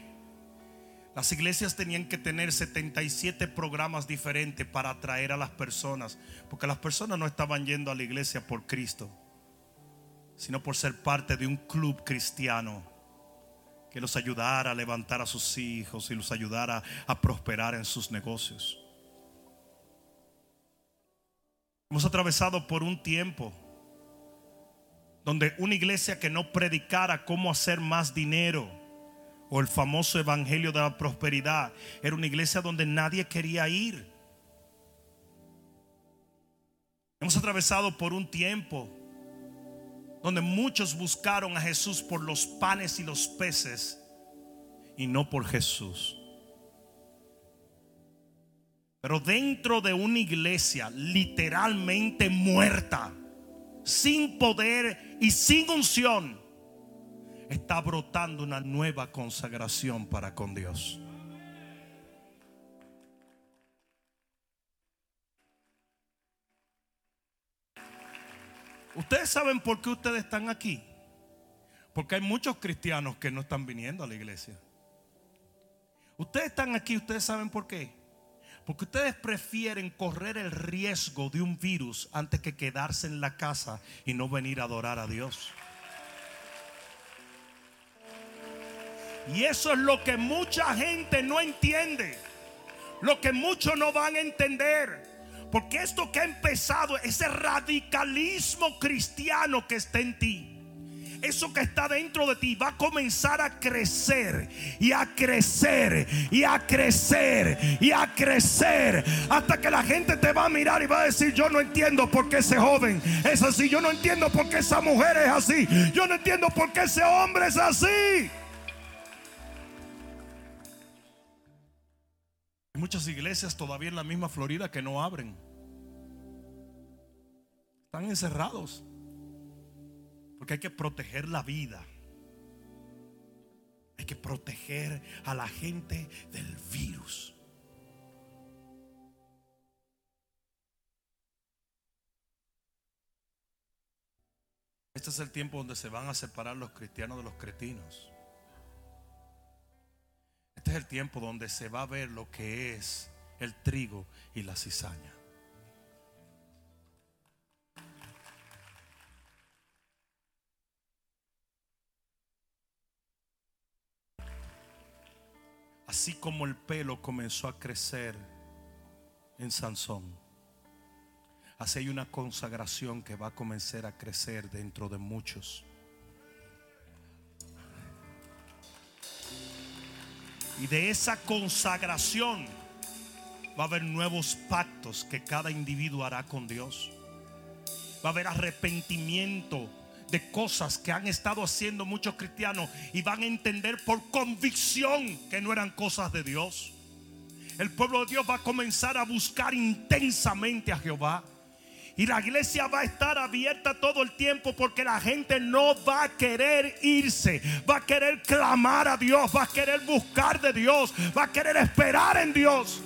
las iglesias tenían que tener 77 programas diferentes para atraer a las personas, porque las personas no estaban yendo a la iglesia por Cristo, sino por ser parte de un club cristiano que los ayudara a levantar a sus hijos y los ayudara a prosperar en sus negocios. Hemos atravesado por un tiempo donde una iglesia que no predicara cómo hacer más dinero o el famoso evangelio de la prosperidad era una iglesia donde nadie quería ir. Hemos atravesado por un tiempo donde muchos buscaron a Jesús por los panes y los peces y no por Jesús. Pero dentro de una iglesia literalmente muerta, sin poder y sin unción, está brotando una nueva consagración para con Dios. Ustedes saben por qué ustedes están aquí. Porque hay muchos cristianos que no están viniendo a la iglesia. Ustedes están aquí, ustedes saben por qué. Porque ustedes prefieren correr el riesgo de un virus antes que quedarse en la casa y no venir a adorar a Dios. Y eso es lo que mucha gente no entiende. Lo que muchos no van a entender. Porque esto que ha empezado, ese radicalismo cristiano que está en ti, eso que está dentro de ti va a comenzar a crecer y a crecer y a crecer y a crecer hasta que la gente te va a mirar y va a decir, yo no entiendo por qué ese joven es así, yo no entiendo por qué esa mujer es así, yo no entiendo por qué ese hombre es así. Muchas iglesias todavía en la misma Florida que no abren. Están encerrados. Porque hay que proteger la vida. Hay que proteger a la gente del virus. Este es el tiempo donde se van a separar los cristianos de los cretinos. Este es el tiempo donde se va a ver lo que es el trigo y la cizaña. Así como el pelo comenzó a crecer en Sansón. Así hay una consagración que va a comenzar a crecer dentro de muchos. Y de esa consagración va a haber nuevos pactos que cada individuo hará con Dios. Va a haber arrepentimiento de cosas que han estado haciendo muchos cristianos y van a entender por convicción que no eran cosas de Dios. El pueblo de Dios va a comenzar a buscar intensamente a Jehová. Y la iglesia va a estar abierta todo el tiempo porque la gente no va a querer irse. Va a querer clamar a Dios. Va a querer buscar de Dios. Va a querer esperar en Dios.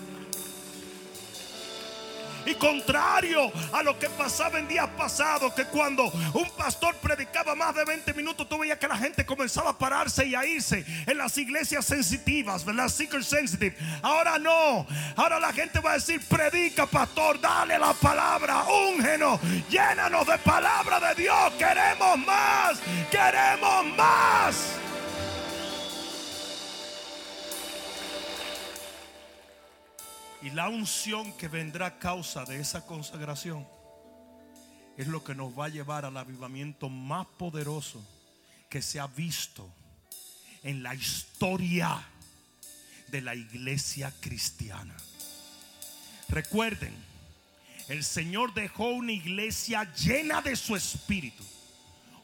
Y contrario a lo que pasaba en días pasados, que cuando un pastor predicaba más de 20 minutos, tú veías que la gente comenzaba a pararse y a irse en las iglesias sensitivas, ¿verdad? Seeker sensitive. Ahora no. Ahora la gente va a decir, predica, pastor, dale la palabra, úngenos, llénanos de palabra de Dios. Queremos más, queremos más. Y la unción que vendrá a causa de esa consagración es lo que nos va a llevar al avivamiento más poderoso que se ha visto en la historia de la iglesia cristiana. Recuerden, el Señor dejó una iglesia llena de su espíritu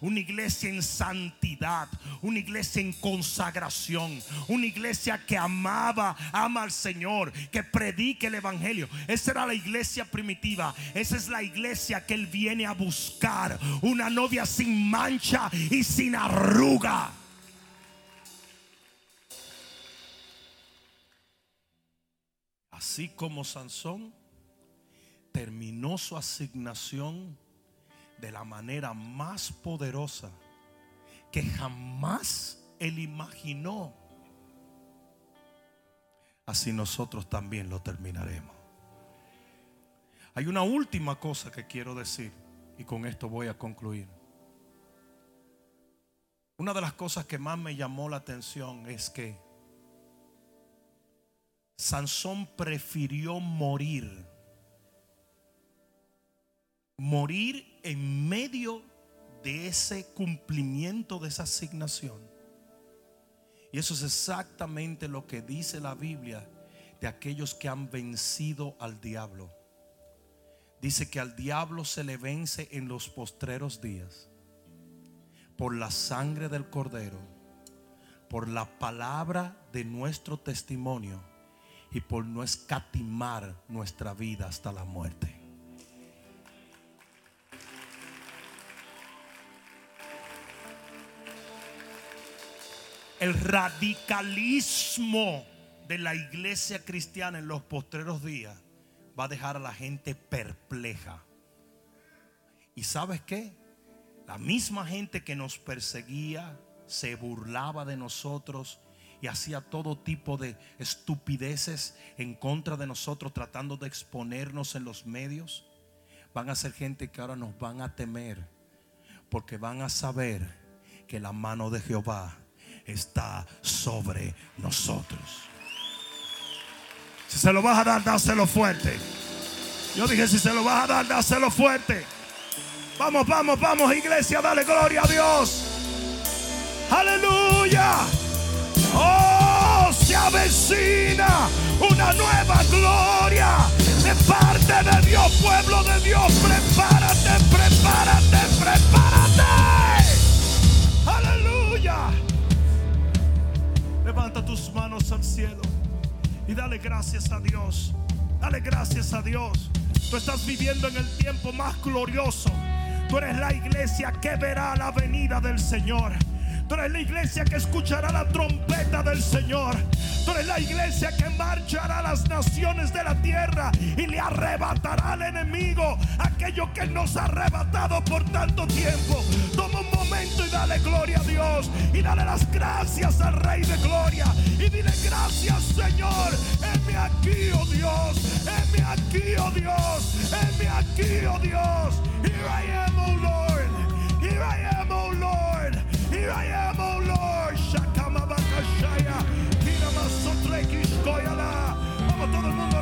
una iglesia en santidad, una iglesia en consagración, una iglesia que amaba, ama al Señor, que predique el Evangelio. Esa era la iglesia primitiva, esa es la iglesia que Él viene a buscar, una novia sin mancha y sin arruga. Así como Sansón terminó su asignación de la manera más poderosa que jamás él imaginó. Así nosotros también lo terminaremos. Hay una última cosa que quiero decir y con esto voy a concluir. Una de las cosas que más me llamó la atención es que Sansón prefirió morir morir en medio de ese cumplimiento de esa asignación. Y eso es exactamente lo que dice la Biblia de aquellos que han vencido al diablo. Dice que al diablo se le vence en los postreros días por la sangre del cordero, por la palabra de nuestro testimonio y por no escatimar nuestra vida hasta la muerte. El radicalismo de la iglesia cristiana en los postreros días va a dejar a la gente perpleja. ¿Y sabes qué? La misma gente que nos perseguía, se burlaba de nosotros y hacía todo tipo de estupideces en contra de nosotros tratando de exponernos en los medios, van a ser gente que ahora nos van a temer porque van a saber que la mano de Jehová está sobre nosotros. Si se lo vas a dar, dáselo fuerte. Yo dije, si se lo vas a dar, dáselo fuerte. Vamos, vamos, vamos, iglesia, dale gloria a Dios. Aleluya. Oh, se avecina una nueva gloria de parte de Dios, pueblo de Dios. Prepárate, prepárate, prepárate. Levanta tus manos al cielo y dale gracias a Dios. Dale gracias a Dios. Tú estás viviendo en el tiempo más glorioso. Tú eres la iglesia que verá la venida del Señor. Tú eres la iglesia que escuchará la trompeta del Señor. Tú eres la iglesia que marchará a las naciones de la tierra y le arrebatará al enemigo aquello que nos ha arrebatado por tanto tiempo. Toma un momento y dale gloria a Dios y dale las gracias al Rey de Gloria y dile gracias Señor. Heme aquí, oh Dios. Heme aquí, oh Dios. Heme aquí, oh Dios. Here I am, oh Lord. Here I am. I am, oh Lord. Shakamabakashaya. Kiramasotrekishkoyala. Vamos todo el mundo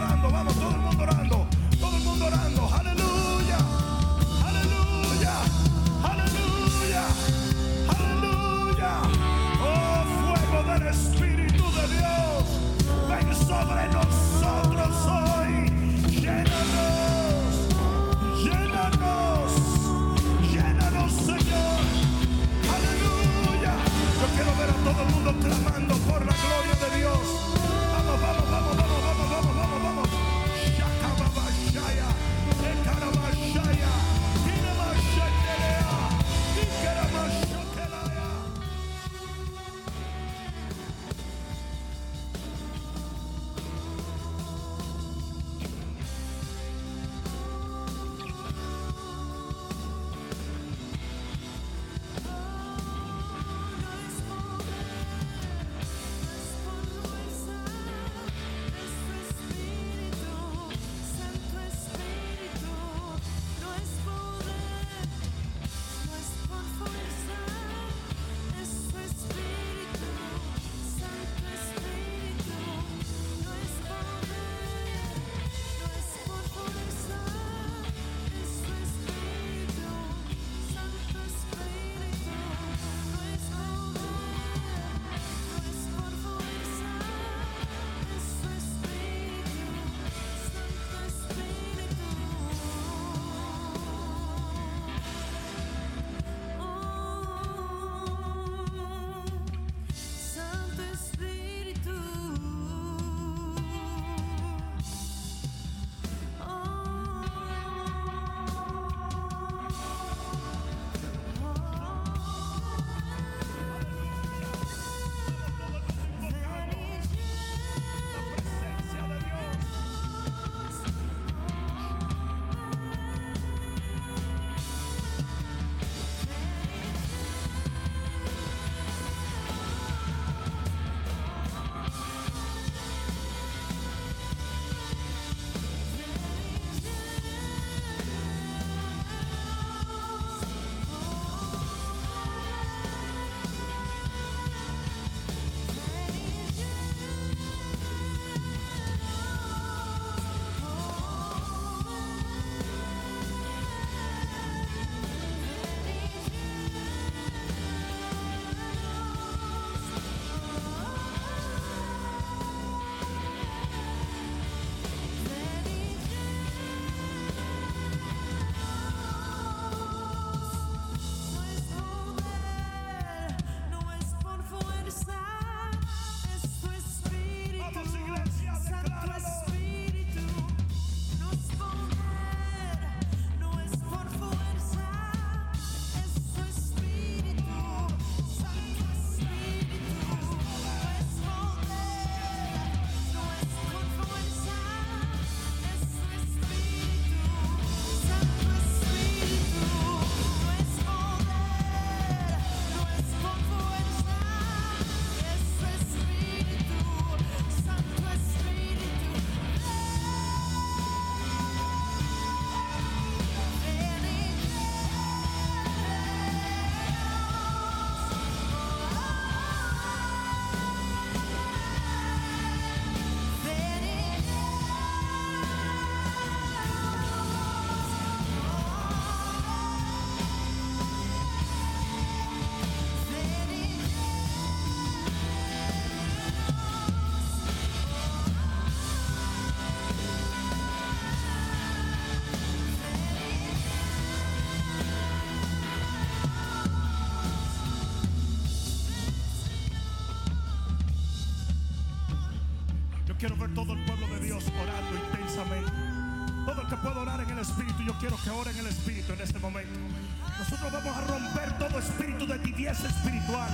espiritual,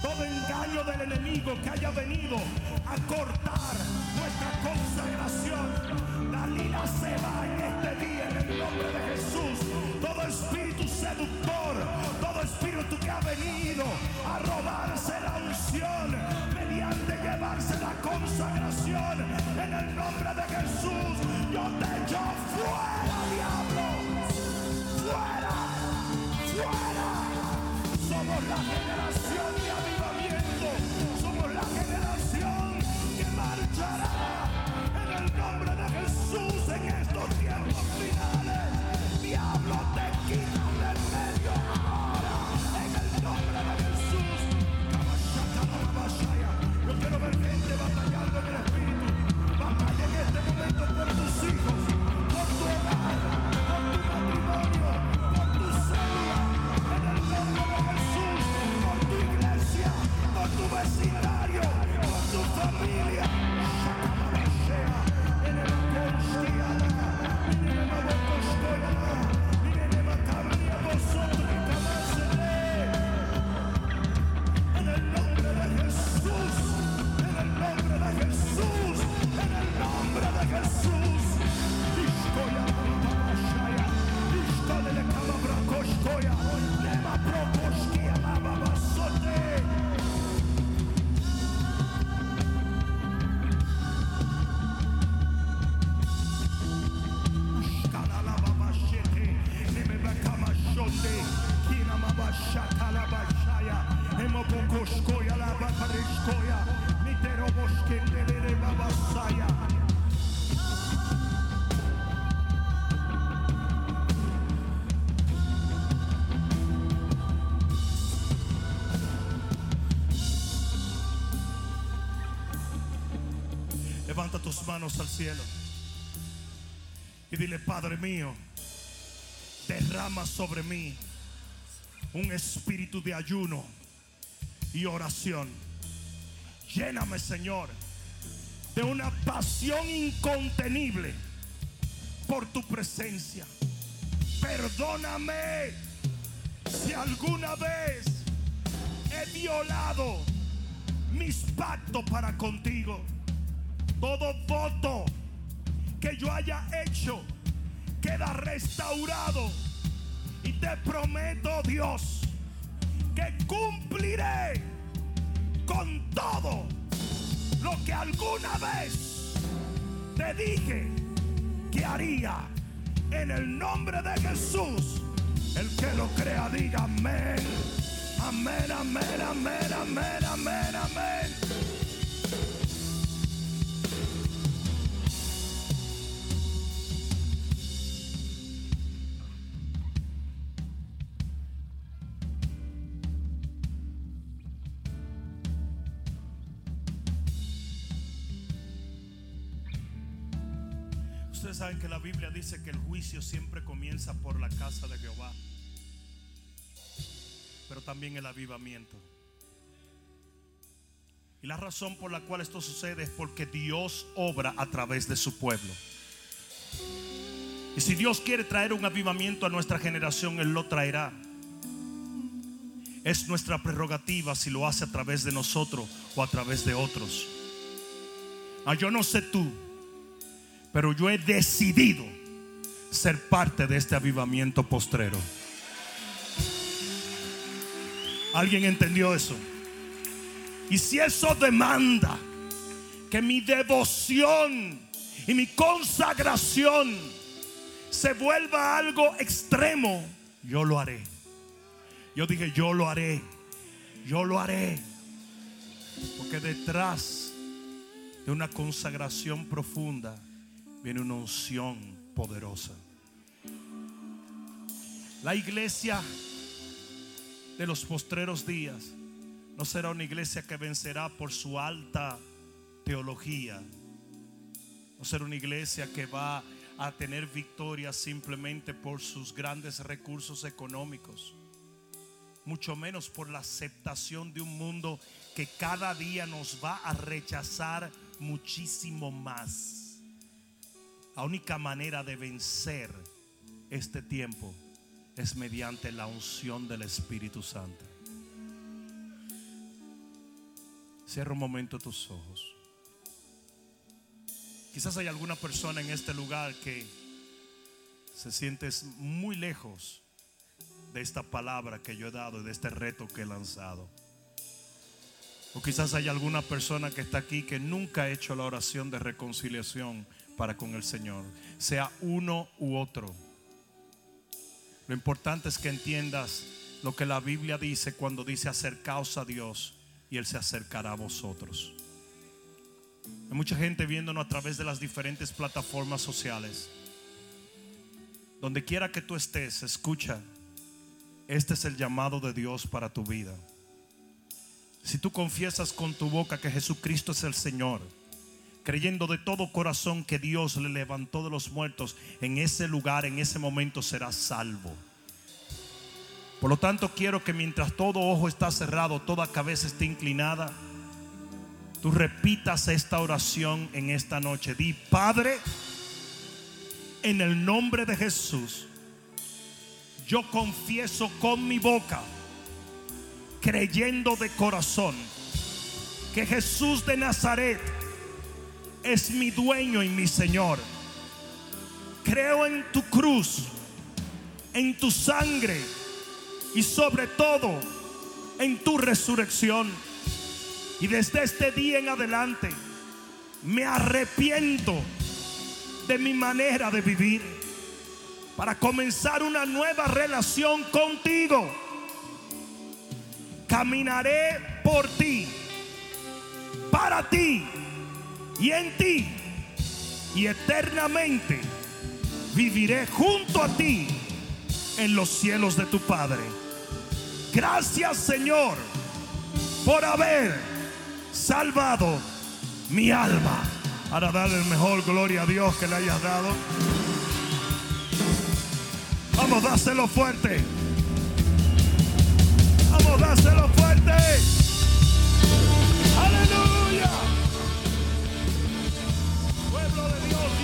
todo engaño del enemigo que haya venido a cortar nuestra consagración. La se va en este día en el nombre de Jesús. Todo espíritu seductor, todo espíritu que ha venido a robarse la unción mediante llevarse la consagración en el nombre de Jesús. Yo te echo 哦。Manos al cielo y dile, Padre mío, derrama sobre mí un espíritu de ayuno y oración. Lléname, Señor, de una pasión incontenible por tu presencia. Perdóname si alguna vez he violado mis pactos para contigo. Todo voto que yo haya hecho queda restaurado. Y te prometo, Dios, que cumpliré con todo lo que alguna vez te dije que haría. En el nombre de Jesús, el que lo crea diga amén. Amén, amén, amén, amén, amén, amén. Biblia dice que el juicio siempre comienza por la casa de Jehová, pero también el avivamiento. Y la razón por la cual esto sucede es porque Dios obra a través de su pueblo. Y si Dios quiere traer un avivamiento a nuestra generación, Él lo traerá. Es nuestra prerrogativa si lo hace a través de nosotros o a través de otros. Ah, yo no sé tú, pero yo he decidido ser parte de este avivamiento postrero. ¿Alguien entendió eso? Y si eso demanda que mi devoción y mi consagración se vuelva algo extremo, yo lo haré. Yo dije, yo lo haré. Yo lo haré. Porque detrás de una consagración profunda viene una unción poderosa. La iglesia de los postreros días no será una iglesia que vencerá por su alta teología. No será una iglesia que va a tener victoria simplemente por sus grandes recursos económicos. Mucho menos por la aceptación de un mundo que cada día nos va a rechazar muchísimo más. La única manera de vencer este tiempo es mediante la unción del Espíritu Santo. Cierra un momento tus ojos. Quizás hay alguna persona en este lugar que se siente muy lejos de esta palabra que yo he dado y de este reto que he lanzado. O quizás hay alguna persona que está aquí que nunca ha hecho la oración de reconciliación para con el Señor, sea uno u otro. Lo importante es que entiendas lo que la Biblia dice cuando dice acercaos a Dios y Él se acercará a vosotros. Hay mucha gente viéndonos a través de las diferentes plataformas sociales. Donde quiera que tú estés, escucha, este es el llamado de Dios para tu vida. Si tú confiesas con tu boca que Jesucristo es el Señor, creyendo de todo corazón que Dios le levantó de los muertos, en ese lugar, en ese momento serás salvo. Por lo tanto, quiero que mientras todo ojo está cerrado, toda cabeza esté inclinada, tú repitas esta oración en esta noche. Di, Padre, en el nombre de Jesús, yo confieso con mi boca creyendo de corazón que Jesús de Nazaret es mi dueño y mi Señor. Creo en tu cruz, en tu sangre y sobre todo en tu resurrección. Y desde este día en adelante me arrepiento de mi manera de vivir para comenzar una nueva relación contigo caminaré por ti, para ti y en ti, y eternamente viviré junto a ti en los cielos de tu Padre. Gracias Señor por haber salvado mi alma. Para darle el mejor gloria a Dios que le hayas dado. Vamos, dáselo fuerte. Vamos, dáselo fuerte.